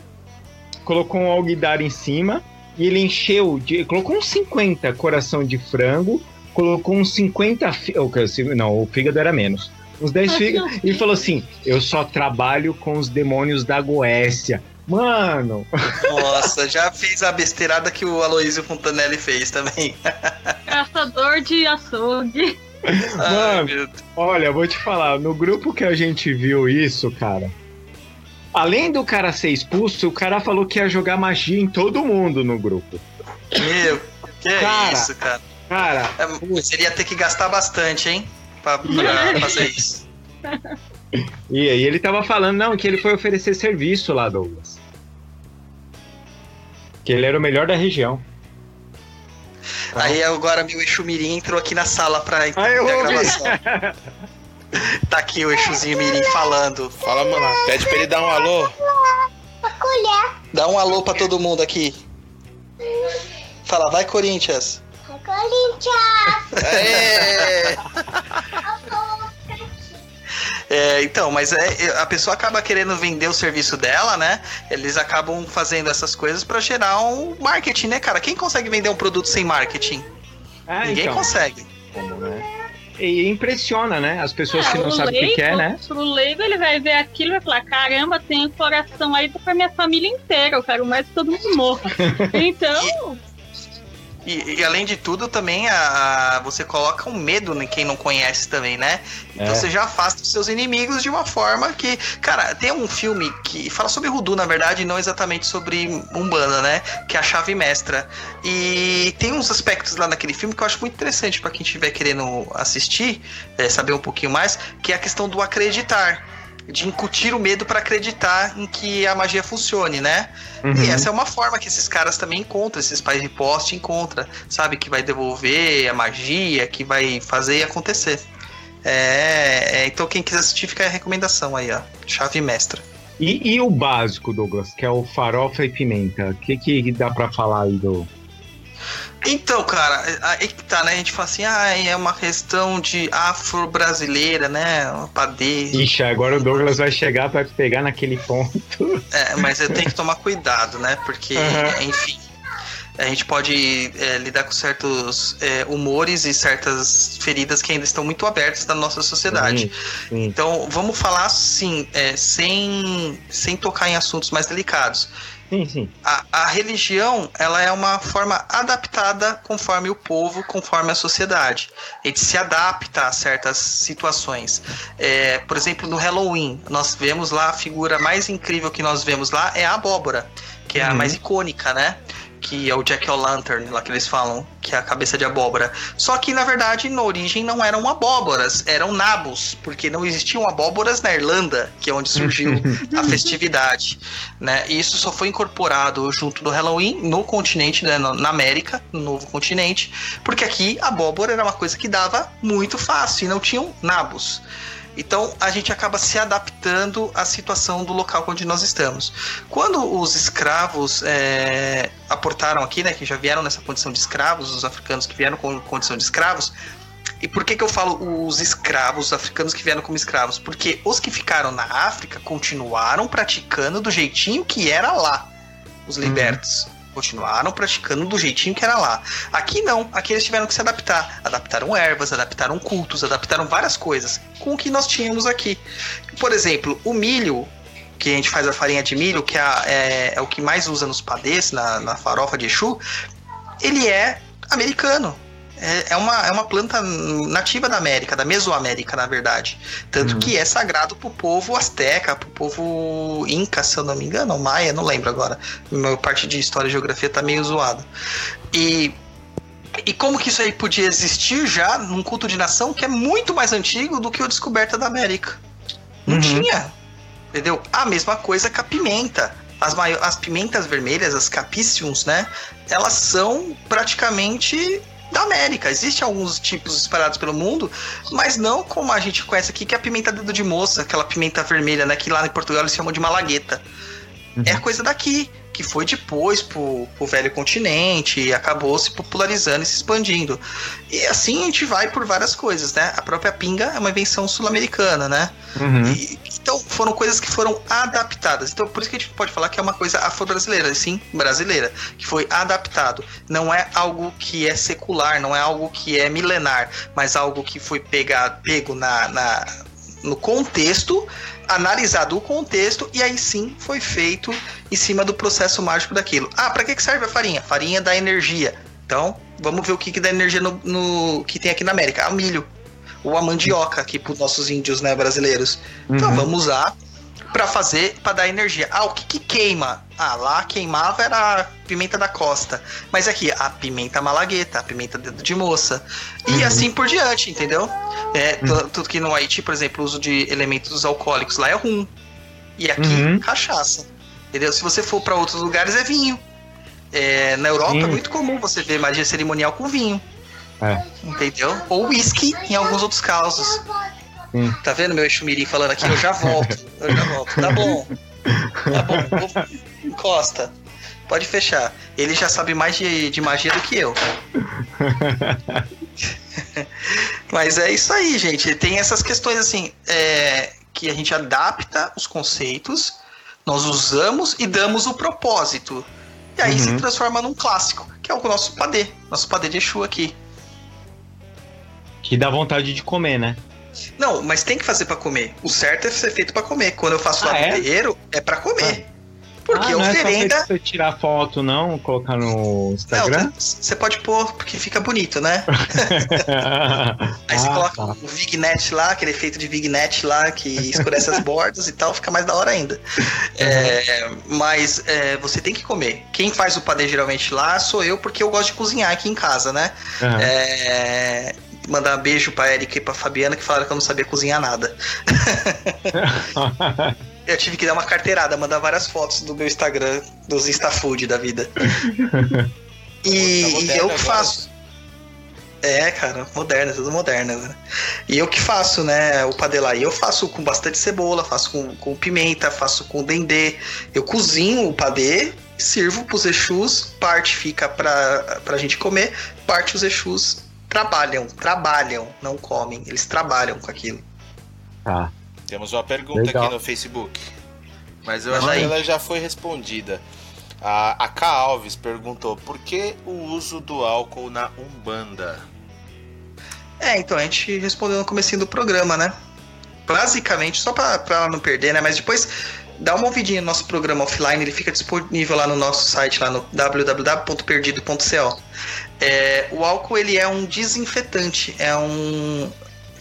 colocou um alguidar em cima. E ele encheu de. Colocou uns 50 coração de frango. Colocou uns 50. fi- ou, Não, o fígado era menos. Uns 10 Mas fígados. E falou assim: Eu só trabalho com os demônios da Goécia. Mano, Nossa, já fez a besteirada que o Aloysio Fontanelli fez também. Caçador de açougue. Ai, Mano. meu Deus. Olha, eu vou te falar, no grupo que a gente viu isso, cara. Além do cara ser expulso, o cara falou que ia jogar magia em todo mundo no grupo. Meu, que Cara. isso, cara. Cara, É, putz, ele ia ter que gastar bastante, hein? Pra, pra (laughs) fazer isso. e aí ele tava falando, não, que ele foi oferecer serviço lá, Douglas. Que ele era o melhor da região. Aí agora meu Exu Mirim entrou aqui na sala pra eu a gravação. (laughs) Tá aqui o Exuzinho Mirim falando. Fala, mano. Pede pra ele dar um alô. Dá um alô pra todo mundo aqui. Fala, vai Corinthians. Aê! (laughs) É, então, mas é, é, a pessoa acaba querendo vender o serviço dela, né? Eles acabam fazendo essas coisas pra gerar um marketing, né, cara? Quem consegue vender um produto sem marketing? Ah, Ninguém então, consegue. como, né? E impressiona, né? As pessoas Ah, que não o sabem o que, que é, né? Pro leigo, ele vai ver aquilo e vai falar: caramba, tem um coração aí pra minha família inteira. Eu quero mais que todo mundo morra. (laughs) Então, E, e além de tudo, também a, você coloca um medo em quem não conhece também, né? Então É. você já afasta os seus inimigos de uma forma que. Cara, tem um filme que fala sobre Rudu, na verdade, e não exatamente sobre Umbanda, né? Que é a Chave Mestra. E tem uns aspectos lá naquele filme que eu acho muito interessante pra quem estiver querendo assistir, é, saber um pouquinho mais, que é a questão do acreditar. De incutir o medo pra acreditar em que a magia funcione, né? Uhum. E essa é uma forma que esses caras também encontram, esses pais de poste encontram, sabe? Que vai devolver a magia, que vai fazer acontecer. É, é, então quem quiser assistir, fica a recomendação aí, ó. Chave mestra. E, e o básico, Douglas, que é o farofa e pimenta. O que, que dá pra falar aí do. Então, cara, aí que tá, né? A gente fala assim, ah, é uma questão de afro-brasileira, né? Uma padê. Ixi, agora o Douglas vai chegar pra pegar naquele ponto. É, mas eu tenho que tomar cuidado, né? Porque, Aham. enfim, a gente pode é, lidar com certos é, humores e certas feridas que ainda estão muito abertas na nossa sociedade. Sim, sim. Então, vamos falar assim, é, sem, sem tocar em assuntos mais delicados. Sim, sim. A, a religião, ela é uma forma adaptada conforme o povo, conforme a sociedade. A gente se adapta a certas situações. É, por exemplo, no Halloween, nós vemos lá a figura mais incrível que nós vemos lá é a abóbora, que é a Uhum. mais icônica, né? Que é o Jack O'Lantern, lá que eles falam, que é a cabeça de abóbora. Só que, na verdade, na origem não eram abóboras, eram nabos, porque não existiam abóboras na Irlanda, que é onde surgiu a (laughs) festividade né? E isso só foi incorporado junto do Halloween no continente, né? na América, no novo continente, porque aqui a abóbora era uma coisa que dava muito fácil e não tinham nabos. Então a gente acaba se adaptando à situação do local onde nós estamos. Quando os escravos é, aportaram aqui, né, que já vieram nessa condição de escravos, os africanos que vieram com condição de escravos, e por que, que eu falo os escravos, os africanos que vieram como escravos? Porque os que ficaram na África continuaram praticando do jeitinho que era lá, os libertos. Continuaram praticando do jeitinho que era lá. Aqui não, aqui eles tiveram que se adaptar. Adaptaram ervas, adaptaram cultos, adaptaram várias coisas com o que nós tínhamos aqui. Por exemplo, o milho, que a gente faz a farinha de milho, que é, é- é o que mais usa nos padês, na, na farofa de Exu, ele é americano. É, é uma, é uma planta nativa da América, da Mesoamérica, na verdade. Tanto Uhum. que é sagrado pro povo asteca, pro povo inca, se eu não me engano, ou maia, não lembro agora. Minha parte de história e geografia tá meio zoada. E, e como que isso aí podia existir já num culto de nação que é muito mais antigo do que o Descoberta da América? Não Uhum. tinha. Entendeu? A mesma coisa com a pimenta. As, as pimentas vermelhas, as capiciums, né? Elas são praticamente da América. Existem alguns tipos espalhados pelo mundo, mas não como a gente conhece aqui, que é a pimenta dedo de moça, aquela pimenta vermelha, né? Que lá em Portugal eles chamam de malagueta. Uhum. É coisa daqui, que foi depois pro, pro velho continente e acabou se popularizando e se expandindo. E assim a gente vai por várias coisas, né? A própria pinga é uma invenção sul-americana, né? Uhum. E, então foram coisas que foram adaptadas. Então por isso que a gente pode falar que é uma coisa afro-brasileira, sim, brasileira, que foi adaptado. Não é algo que é secular, não é algo que é milenar, mas algo que foi pegado, pego na, na no contexto analisado o contexto e aí sim foi feito em cima do processo mágico daquilo. Ah, para que serve a farinha? Farinha dá energia. Então, vamos ver o que, que dá energia no, no que tem aqui na América. Ah, o milho. Ou a mandioca, aqui para os nossos índios né, brasileiros. Então, uhum. Então, vamos usar para fazer, para dar energia. Ah, o que, que queima? Ah, lá queimava era a pimenta da costa. Mas aqui, a pimenta malagueta, a pimenta dedo de moça. E uhum. assim por diante, entendeu? É, uhum. Tudo que no Haiti, por exemplo, o uso de elementos alcoólicos lá é rum. E aqui, uhum. cachaça. Entendeu? Se você for para outros lugares, é vinho. É, na Europa Sim. é muito comum você ver magia cerimonial com vinho. É. Entendeu? Ou whisky em alguns outros casos. Hum. Tá vendo meu Exumiri falando aqui? Eu já volto. Eu já volto. Tá bom. Tá bom. Encosta. Pode fechar. Ele já sabe mais de, de magia do que eu. (laughs) Mas é isso aí, gente. Tem essas questões assim é, que a gente adapta os conceitos, nós usamos e damos o propósito. E aí uhum. se transforma num clássico, que é o nosso padê, nosso padê de Exu aqui. Que dá vontade de comer, né? Não, mas tem que fazer para comer. O certo é ser feito para comer. Quando eu faço ah, lá no é? terreiro, é para comer. Ah. Porque ah, não oferenda. É só você tirar foto, não? Colocar no Instagram? você pode pôr, porque fica bonito, né? (laughs) Aí você ah, coloca tá. o Vignet lá, aquele efeito de Vignet lá, que escurece as bordas e tal, fica mais da hora ainda. Uhum. É, mas é, você tem que comer. Quem faz o padê geralmente lá sou eu, porque eu gosto de cozinhar aqui em casa, né? Uhum. É, mandar um beijo pra Erika e pra Fabiana que falaram que eu não sabia cozinhar nada. (laughs) eu tive que dar uma carteirada, mandar várias fotos do meu Instagram, dos Instafood da vida. E, tá e eu que faço. É, cara, moderna, tudo moderna. Né? E eu que faço, né, o padelá. E eu faço com bastante cebola, faço com, com pimenta, faço com dendê. Eu cozinho o padê, sirvo pros Exus, parte fica pra, pra gente comer, parte os Exus trabalham, trabalham, não comem, eles trabalham com aquilo. Tá. Temos uma pergunta Legal. aqui no Facebook, mas eu acho que ela já foi respondida. A, a K. Alves perguntou por que o uso do álcool na Umbanda? É, então a gente respondeu no começo do programa, né? Basicamente, só pra, pra ela não perder, né? Mas depois dá uma ouvidinha no nosso programa offline, ele fica disponível lá no nosso site, lá no www.perdido.co. É, o álcool ele é um desinfetante, é um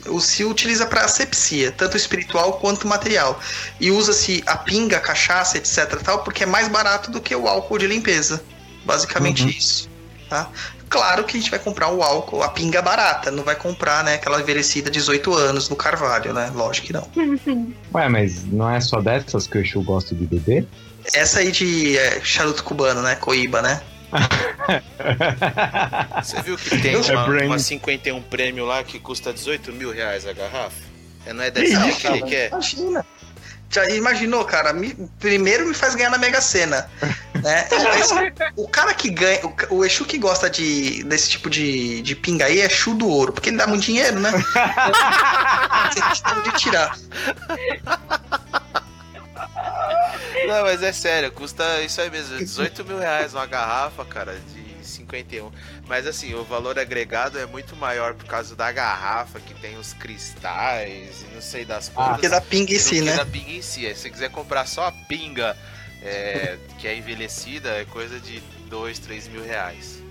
o se utiliza para asepsia, tanto espiritual quanto material. E usa-se a pinga, a cachaça, etc, tal, porque é mais barato do que o álcool de limpeza. Basicamente uhum. isso, tá? Claro que a gente vai comprar o álcool, a pinga barata, não vai comprar, né, aquela envelhecida 18 anos no Carvalho, né? Lógico que não. (laughs) Ué, mas não é só dessas que o Exu gosta de beber? Essa aí de é, charuto cubano, né? Coíba, né? Você viu que tem uma, uma 51 prêmio lá que custa 18 mil reais a garrafa? É, não é dessa aí que ele quer? Imagina. Já imaginou, cara? Me, primeiro me faz ganhar na Mega Sena. Né? o cara que ganha, o, o Exu que gosta de, desse tipo de, de pinga aí é Exu do ouro, porque ele dá muito dinheiro, né? Você (laughs) tem de tirar. Não, mas é sério, custa isso aí mesmo, 18 mil reais uma garrafa, cara, de 51. Mas assim, o valor agregado é muito maior por causa da garrafa, que tem os cristais e não sei das coisas. Porque da pinga em si, né? da pinga em si. Se você quiser comprar só a pinga é, que é envelhecida, é coisa de 2, 3 mil reais.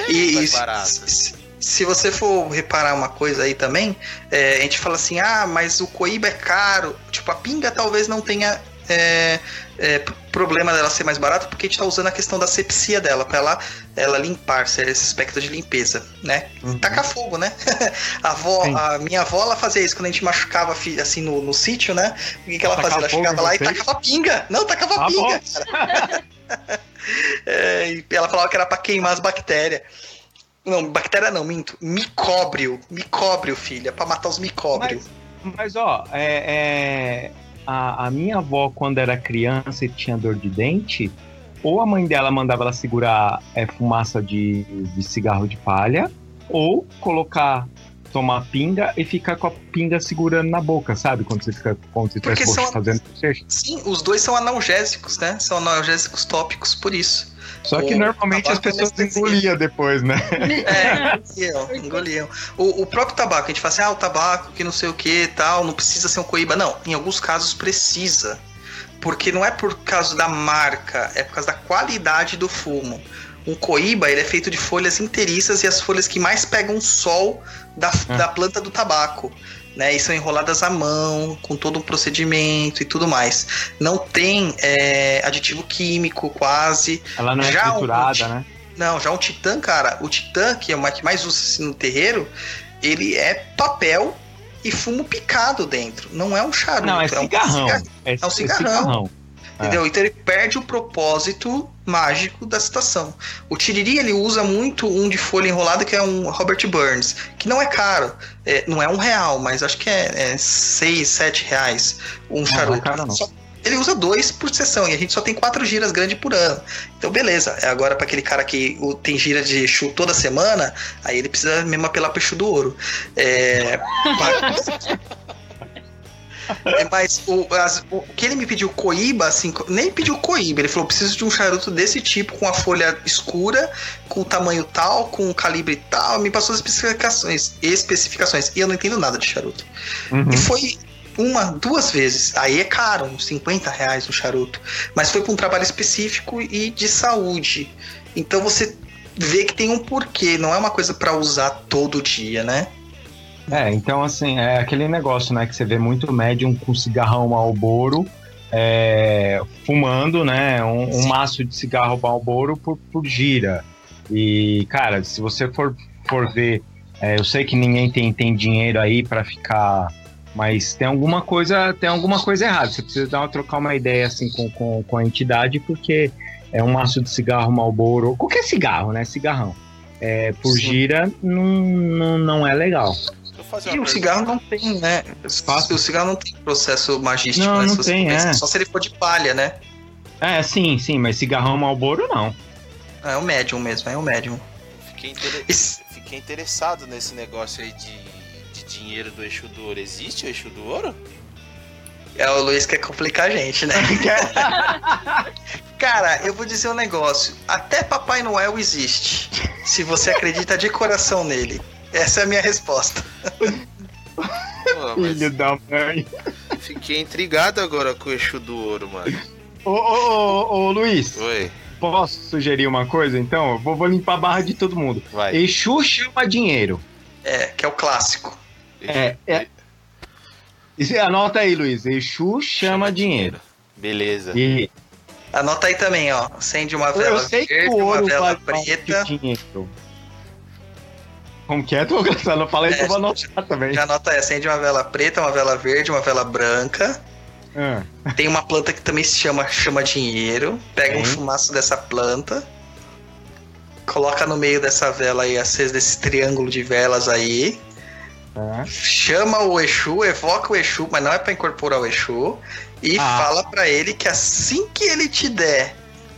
É e se, se você for reparar uma coisa aí também, é, a gente fala assim, ah, mas o Coíba é caro. Tipo, a pinga talvez não tenha é, é, problema dela ser mais barata porque a gente tá usando a questão da sepsia dela, pra ela, ela limpar, ser esse aspecto de limpeza, né? Uhum. Tacar fogo, né? (laughs) a, avó, a minha avó, ela fazia isso quando a gente machucava assim no, no sítio, né? O que, que ela fazia? Ela chegava lá e tacava pinga. Não, tacava Ah, pinga. (laughs) É, e ela falava que era pra queimar as bactérias. Não, bactéria não, minto. Micóbrio. Micóbrio, filha, pra matar os micóbrios. Mas, ó, é, é, a, a minha avó, quando era criança e tinha dor de dente, ou a mãe dela mandava ela segurar é, fumaça de, de cigarro de palha, ou colocar, tomar pinga e ficar com a pinga segurando na boca, sabe? Quando você fica, quando você Porque estivesse são- fazendo. Sim, os dois são analgésicos, né? São analgésicos tópicos, por isso. Só que O normalmente as é pessoas engoliam depois, né? É, engoliam, (laughs) engoliam. O, o próprio tabaco, a gente fala assim, ah, o tabaco que não sei o que tal, não precisa ser um coíba. Não, em alguns casos precisa. Porque não é por causa da marca, é por causa da qualidade do fumo. Um coíba, ele é feito de folhas inteiriças e as folhas que mais pegam sol da, Ah. da planta do tabaco. Né, e são enroladas à mão, com todo um procedimento e tudo mais. Não tem é, aditivo químico quase. Ela não é Já um triturada, monte. né? Não, já um titã, cara, o titã, que é o que mais usa assim, no terreiro, ele é papel e fumo picado dentro. Não é um charuto. Não, é um cigarrão. cigarro, É, um cigarrão. É. entendeu? Então ele perde o propósito mágico da situação. O Tiriri, ele usa muito um de folha enrolada, que é um Robert Burns, que não é caro. É, não é um real, mas acho que é, é seis, sete reais um não é charuto. caro, não. Só- ele usa dois por sessão e a gente só tem quatro giras grandes por ano. Então, beleza. É agora para aquele cara que o- tem gira de Exu toda semana, aí ele precisa mesmo apelar pro Exu do ouro. É, (laughs) É, mas o, as- o que ele me pediu coíba, assim, nem pediu coíba, ele falou: preciso de um charuto desse tipo, com a folha escura, com o tamanho tal, com o calibre tal. Me passou as especificações, especificações. E eu não entendo nada de charuto. Uhum. E foi uma, duas vezes. Aí é caro, uns 50 reais um charuto. Mas foi para um trabalho específico e de saúde. Então você vê que tem um porquê, não é uma coisa para usar todo dia, né? É, então assim, é aquele negócio, né, que você vê muito médium com cigarrão Marlboro, é, fumando, né, um, um maço de cigarro Marlboro por, por gira. E, cara, se você for, for ver, é, eu sei que ninguém tem, tem dinheiro aí pra ficar, mas tem alguma coisa, tem alguma coisa errada. Você precisa dar uma, trocar uma ideia assim com, com, com a entidade, porque é um maço de cigarro Marlboro, qualquer cigarro, né, cigarrão. É, por Sim. gira não, não, não é legal. Deixa eu fazer E o cigarro não tem, né? Fácil. O cigarro não tem processo magístico, Não, né? não tem, é. Só se ele for de palha, né? É, sim, sim, mas cigarrão Malboro não. É o médium mesmo, é o médium. Fiquei, inter- Esse- Fiquei interessado nesse negócio aí de, de dinheiro do eixo do ouro. Existe o eixo do ouro? É o Luiz que quer complicar a gente, né? (laughs) Cara, eu vou dizer um negócio. Até Papai Noel existe. Se você acredita de coração nele. Essa é a minha resposta. Pô, Filho da mãe. fiquei intrigado agora com o eixo do ouro, mano. Ô, ô, ô, ô, Luiz, Oi, posso sugerir uma coisa então? Eu vou, vou limpar a barra de todo mundo. vai. Exu chama dinheiro. É, que é o clássico. É, é. E você anota aí, Luiz. Exu chama dinheiro. Beleza. E Anota aí também, ó. Acende uma vela eu sei que verde, o uma ouro vela vale preta. dinheiro. Como que é, Douglas? Eu não falei que eu vou É, anotar também. Já anota aí, acende uma vela preta, uma vela verde, uma vela branca. Ah, Tem uma planta que também se chama chama dinheiro. Pega um fumaço dessa planta. Coloca no meio dessa vela aí, acesa desse triângulo de velas aí. tá. Chama o Exu, evoca o Exu, mas não é pra incorporar o Exu. E Ah. fala pra ele que assim que ele te der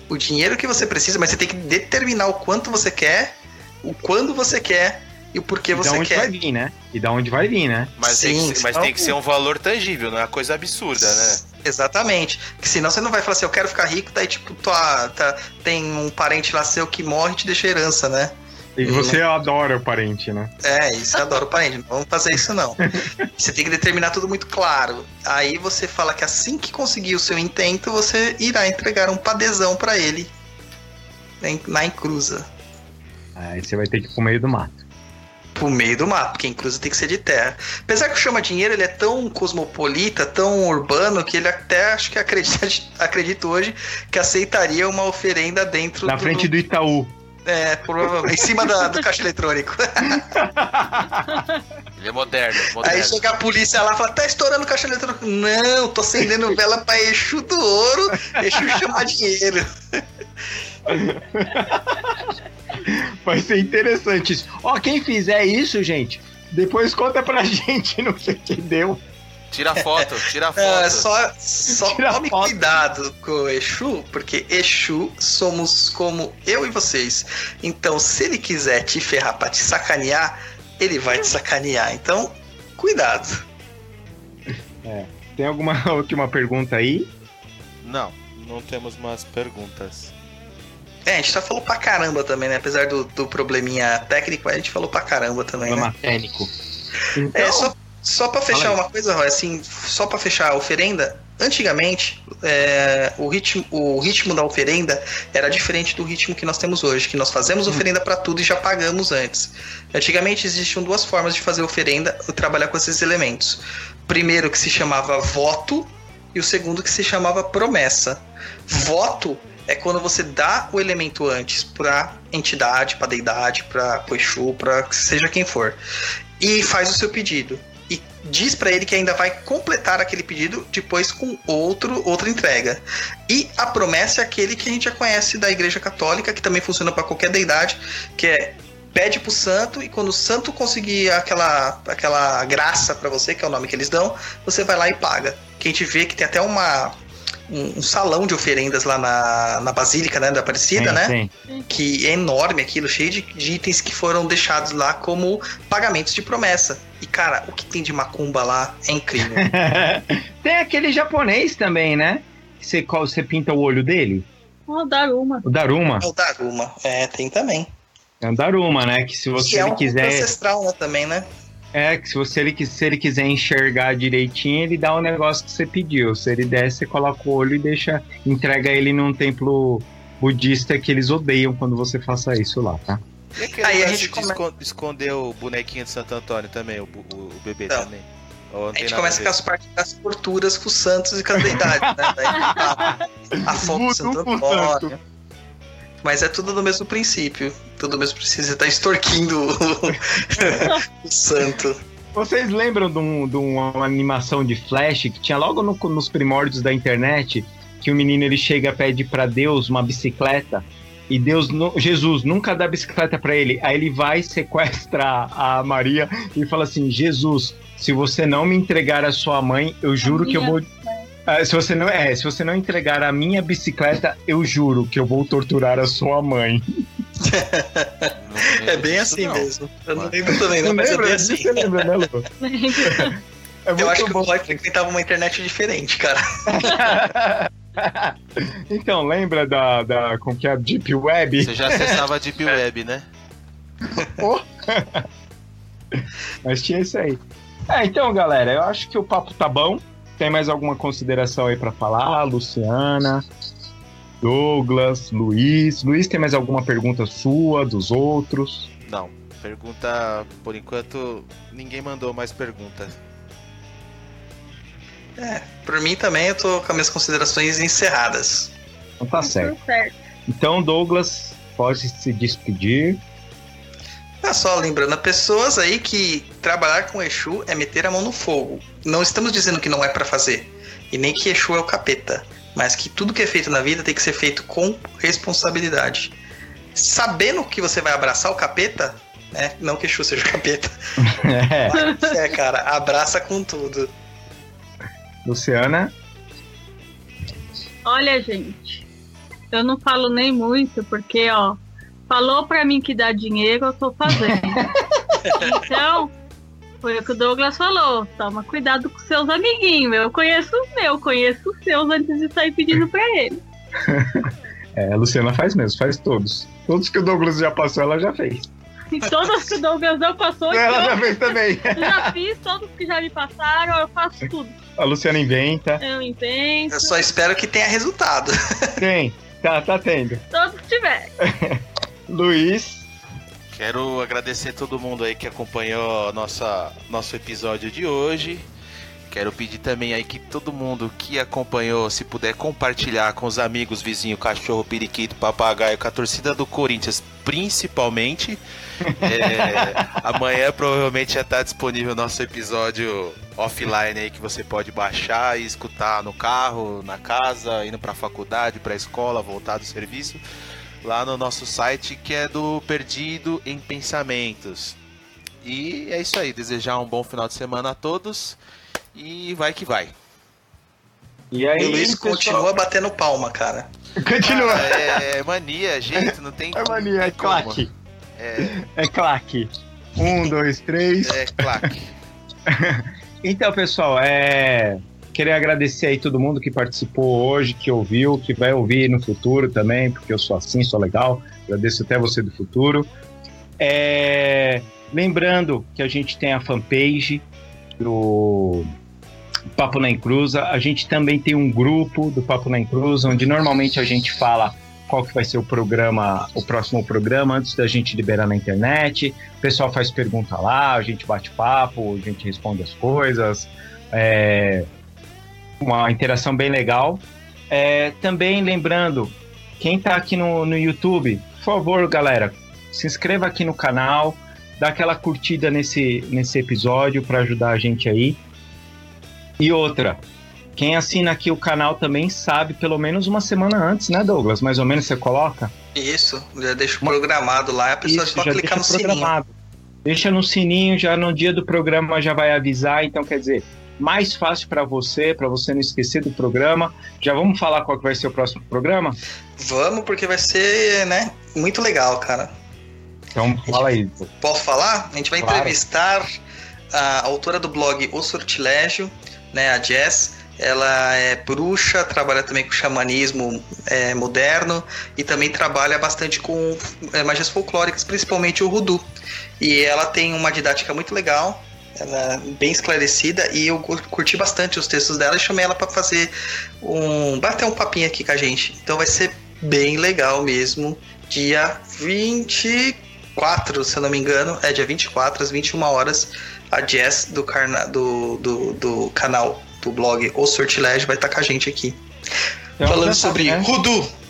o dinheiro que você precisa, mas você tem que determinar o quanto você quer, o quando você quer e o porquê E da você onde vai quer. vir, né? E da onde vai vir, né? Mas, tem, Sim, que, ser- mas tem que ser um valor tangível, não é uma coisa absurda, né? Exatamente. Que senão você não vai falar assim, eu quero ficar rico, daí tipo, tua, tá, tem um parente lá seu que morre e te deixa herança, né? E você adora o parente, né? É, isso eu adoro parente. Não vamos fazer isso, não. (laughs) Você tem que determinar tudo muito claro. Aí você fala que assim que conseguir o seu intento, você irá entregar um padezão pra ele em- na encruza. Aí você vai ter que ir pro meio do mato. Pro meio do mato, porque inclusive tem que ser de terra. Apesar que o chama dinheiro ele é tão cosmopolita, tão urbano, que ele até acho que acredita, (laughs) acredito hoje que aceitaria uma oferenda dentro Na frente do Itaú. É, provavelmente. Em cima da- do caixa eletrônico. (laughs) Ele é moderno, Aí moderno. chega a polícia lá e fala: tá estourando o caixa eletrônico. Não, tô acendendo vela pra Exu do ouro, Exu chama dinheiro. (laughs) Vai ser interessante isso. Ó, quem fizer isso, gente, depois conta pra (laughs) gente no que que deu. Tira foto, tira foto. É, só só Tira tome foto. cuidado com o Exu, porque Exu somos como eu e vocês. Então, se ele quiser te ferrar pra te sacanear, ele vai te sacanear. Então, cuidado. Tem alguma (laughs) última pergunta aí? Não, não temos mais perguntas. É, a gente já falou pra caramba também, né? Apesar do, do probleminha técnico, a gente falou pra caramba também, né? Problema técnico. Então, É, só, só pra fechar uma coisa, Roy, assim, só pra fechar a oferenda, antigamente é, o, ritmo, o ritmo da oferenda era diferente do ritmo que nós temos hoje, que nós fazemos oferenda pra tudo e já pagamos antes. Antigamente existiam duas formas de fazer oferenda e trabalhar com esses elementos. Primeiro que se chamava voto e o segundo que se chamava promessa. Voto é quando você dá o elemento antes pra entidade, pra deidade, pra Exu, pra seja quem for e faz o seu pedido. E diz pra ele que ainda vai completar aquele pedido depois com outro, outra entrega. E a promessa é aquele que a gente já conhece da Igreja Católica, que também funciona pra qualquer deidade, que é pede pro santo e quando o santo conseguir aquela, aquela graça pra você, que é o nome que eles dão, você vai lá e paga. Que a gente vê que tem até uma um, um salão de oferendas lá na, na Basílica, né, da Aparecida, tem, né? tem. que é enorme aquilo, cheio de, de itens que foram deixados lá como pagamentos de promessa. E cara, o que tem de macumba lá é incrível. (laughs) tem aquele japonês também, né? Que Você, qual, você pinta o olho dele? Ó, Daruma. O Daruma. é o Daruma. É, tem também. É o Daruma, né? Que se você que é um quiser. ancestral, né, também, né? É, que se você ele, se ele quiser enxergar direitinho, ele dá o negócio que você pediu. Se ele der, você coloca o olho e deixa. Entrega ele num templo budista que eles odeiam quando você faça isso lá, tá? E aquele Aí a gente de come- escon- esconder o bonequinho de Santo Antônio também, o, o- o bebê Não. também? Ou não A gente começa ver? com as partes das torturas com os santos e com as deidades, né? Daí a, (laughs) a foto do Santo Antônio. Mas é tudo do mesmo princípio. Tudo do mesmo princípio. Você tá extorquindo o, (laughs) o santo. Vocês lembram de, um- de uma animação de Flash que tinha logo no- nos primórdios da internet? Que o menino ele chega pede pra Deus uma bicicleta e Deus, Jesus nunca dá bicicleta pra ele. Aí ele vai (laughs) sequestra a Maria e fala assim: Jesus, se você não me entregar a sua mãe, eu juro que eu minha vou. Ah, se você não é, se você não entregar a minha bicicleta, eu juro que eu vou torturar a sua mãe. É bem assim não. mesmo. Eu não lembro também, não, Não mas é lembra? bem Disso assim. Você lembra, né, Lu? (laughs) É Eu acho que bom. o Roy frequentava uma internet diferente, cara. (laughs) então, lembra da, da como que é a Deep Web? Você já acessava a Deep (laughs) Web, né? Mas tinha isso aí. É, então, galera, eu acho que o papo tá bom. Tem mais alguma consideração aí pra falar? Luciana, Douglas, Luiz. Luiz, tem mais alguma pergunta sua, dos outros? Não. Pergunta, por enquanto, ninguém mandou mais perguntas. Por mim também, eu tô com as minhas considerações encerradas. Então tá certo. Então, Douglas, pode se despedir. É só lembrando, pessoas aí que trabalhar com Exu é meter a mão no fogo. Não estamos dizendo que não é pra fazer. E nem que Exu é o capeta. Mas que tudo que é feito na vida tem que ser feito com responsabilidade. Sabendo que você vai abraçar o capeta, né? Não que Exu seja o capeta. (laughs) É, Mas é, cara, abraça com tudo. Luciana. Olha, gente, eu não falo nem muito, porque, ó, falou pra mim que dá dinheiro, eu tô fazendo. (laughs) então, foi o que o Douglas falou. Toma cuidado com seus amiguinhos. Eu conheço os meus, conheço os seus antes de sair pedindo pra ele. (laughs) É, a Luciana faz mesmo, faz todos. Todos que o Douglas já passou, ela já fez. E todos que o Douglas não passou, Ela já fez também. (laughs) eu já fiz, todos que já me passaram, eu faço tudo. A Luciana inventa. Eu invento, Eu só espero que tenha resultado. Tem, tá, tá tendo. todos que tiver. Luiz. Quero agradecer todo mundo aí que acompanhou nossa, nosso episódio de hoje. Quero pedir também aí que todo mundo que acompanhou, se puder compartilhar com os amigos, vizinho, cachorro, periquito, papagaio, com a torcida do Corinthians, principalmente. É, (laughs) amanhã provavelmente já está disponível o nosso episódio offline aí que você pode baixar e escutar no carro, na casa, indo para a faculdade, para a escola, voltar do serviço, lá no nosso site que é do Perdido em Pensamentos. E é isso aí, desejar um bom final de semana a todos e vai que vai. E aí, e o Luiz pessoal... continua batendo palma, cara. Continua. Ah, é, é mania, gente, não tem. É mania, é claque. É... é claque. Um, dois, três. É claque. (laughs) então, pessoal, é. Queria agradecer aí todo mundo que participou hoje, que ouviu, que vai ouvir no futuro também, porque eu sou assim, sou legal. Agradeço até você do futuro. É... Lembrando que a gente tem a fanpage do Papo na Encruza. A gente também tem um grupo do Papo na Encruza, onde normalmente a gente fala qual que vai ser o programa, o próximo programa, antes da gente liberar na internet. O pessoal faz pergunta lá, a gente bate papo, a gente responde as coisas. É uma interação bem legal. É, também lembrando, quem está aqui no, no YouTube, por favor, galera, se inscreva aqui no canal, dá aquela curtida nesse, nesse episódio para ajudar a gente aí. E outra, quem assina aqui o canal também sabe pelo menos uma semana antes, né, Douglas? Mais ou menos você coloca? Isso, já deixa programado lá, a pessoa Isso, só clicar no programado. sininho. Deixa no sininho, já no dia do programa já vai avisar, então quer dizer, mais fácil para você, para você não esquecer do programa. Já vamos falar qual que vai ser o próximo programa? Vamos, porque vai ser, né, muito legal, cara. Então, fala aí. Posso falar? A gente vai claro. entrevistar a autora do blog O Sortilégio, né, a Jess. Ela é bruxa, trabalha também com xamanismo é, moderno e também trabalha bastante com é, magias folclóricas, principalmente o Rudu. E ela tem uma didática muito legal, ela é bem esclarecida e eu curti bastante os textos dela e chamei ela para fazer um. bater um papinho aqui com a gente. Então vai ser bem legal mesmo. Dia 24, se eu não me engano, é dia 24 às 21 horas. A Jess do, carna, do, do, do canal do blog O Sortilégio vai estar com a gente aqui. Então, falando sobre né? Rudu.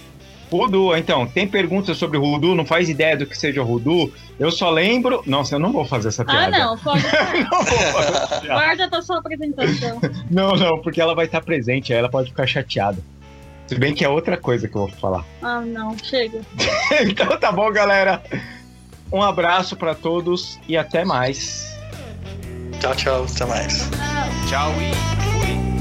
Rudu, então, tem perguntas sobre Rudu, não faz ideia do que seja Rudu. Eu só lembro. Nossa, eu não vou fazer essa ah, piada. Ah, não, (laughs) pode. não vou fazer (laughs) Guarda a sua apresentação. não, não, porque ela vai estar presente, aí ela pode ficar chateada. Se bem que é outra coisa que eu vou falar. (laughs) Ah, não, chega. então tá bom, galera. Um abraço para todos e até mais. Tchau, tchau, até mais. Tchau e fui.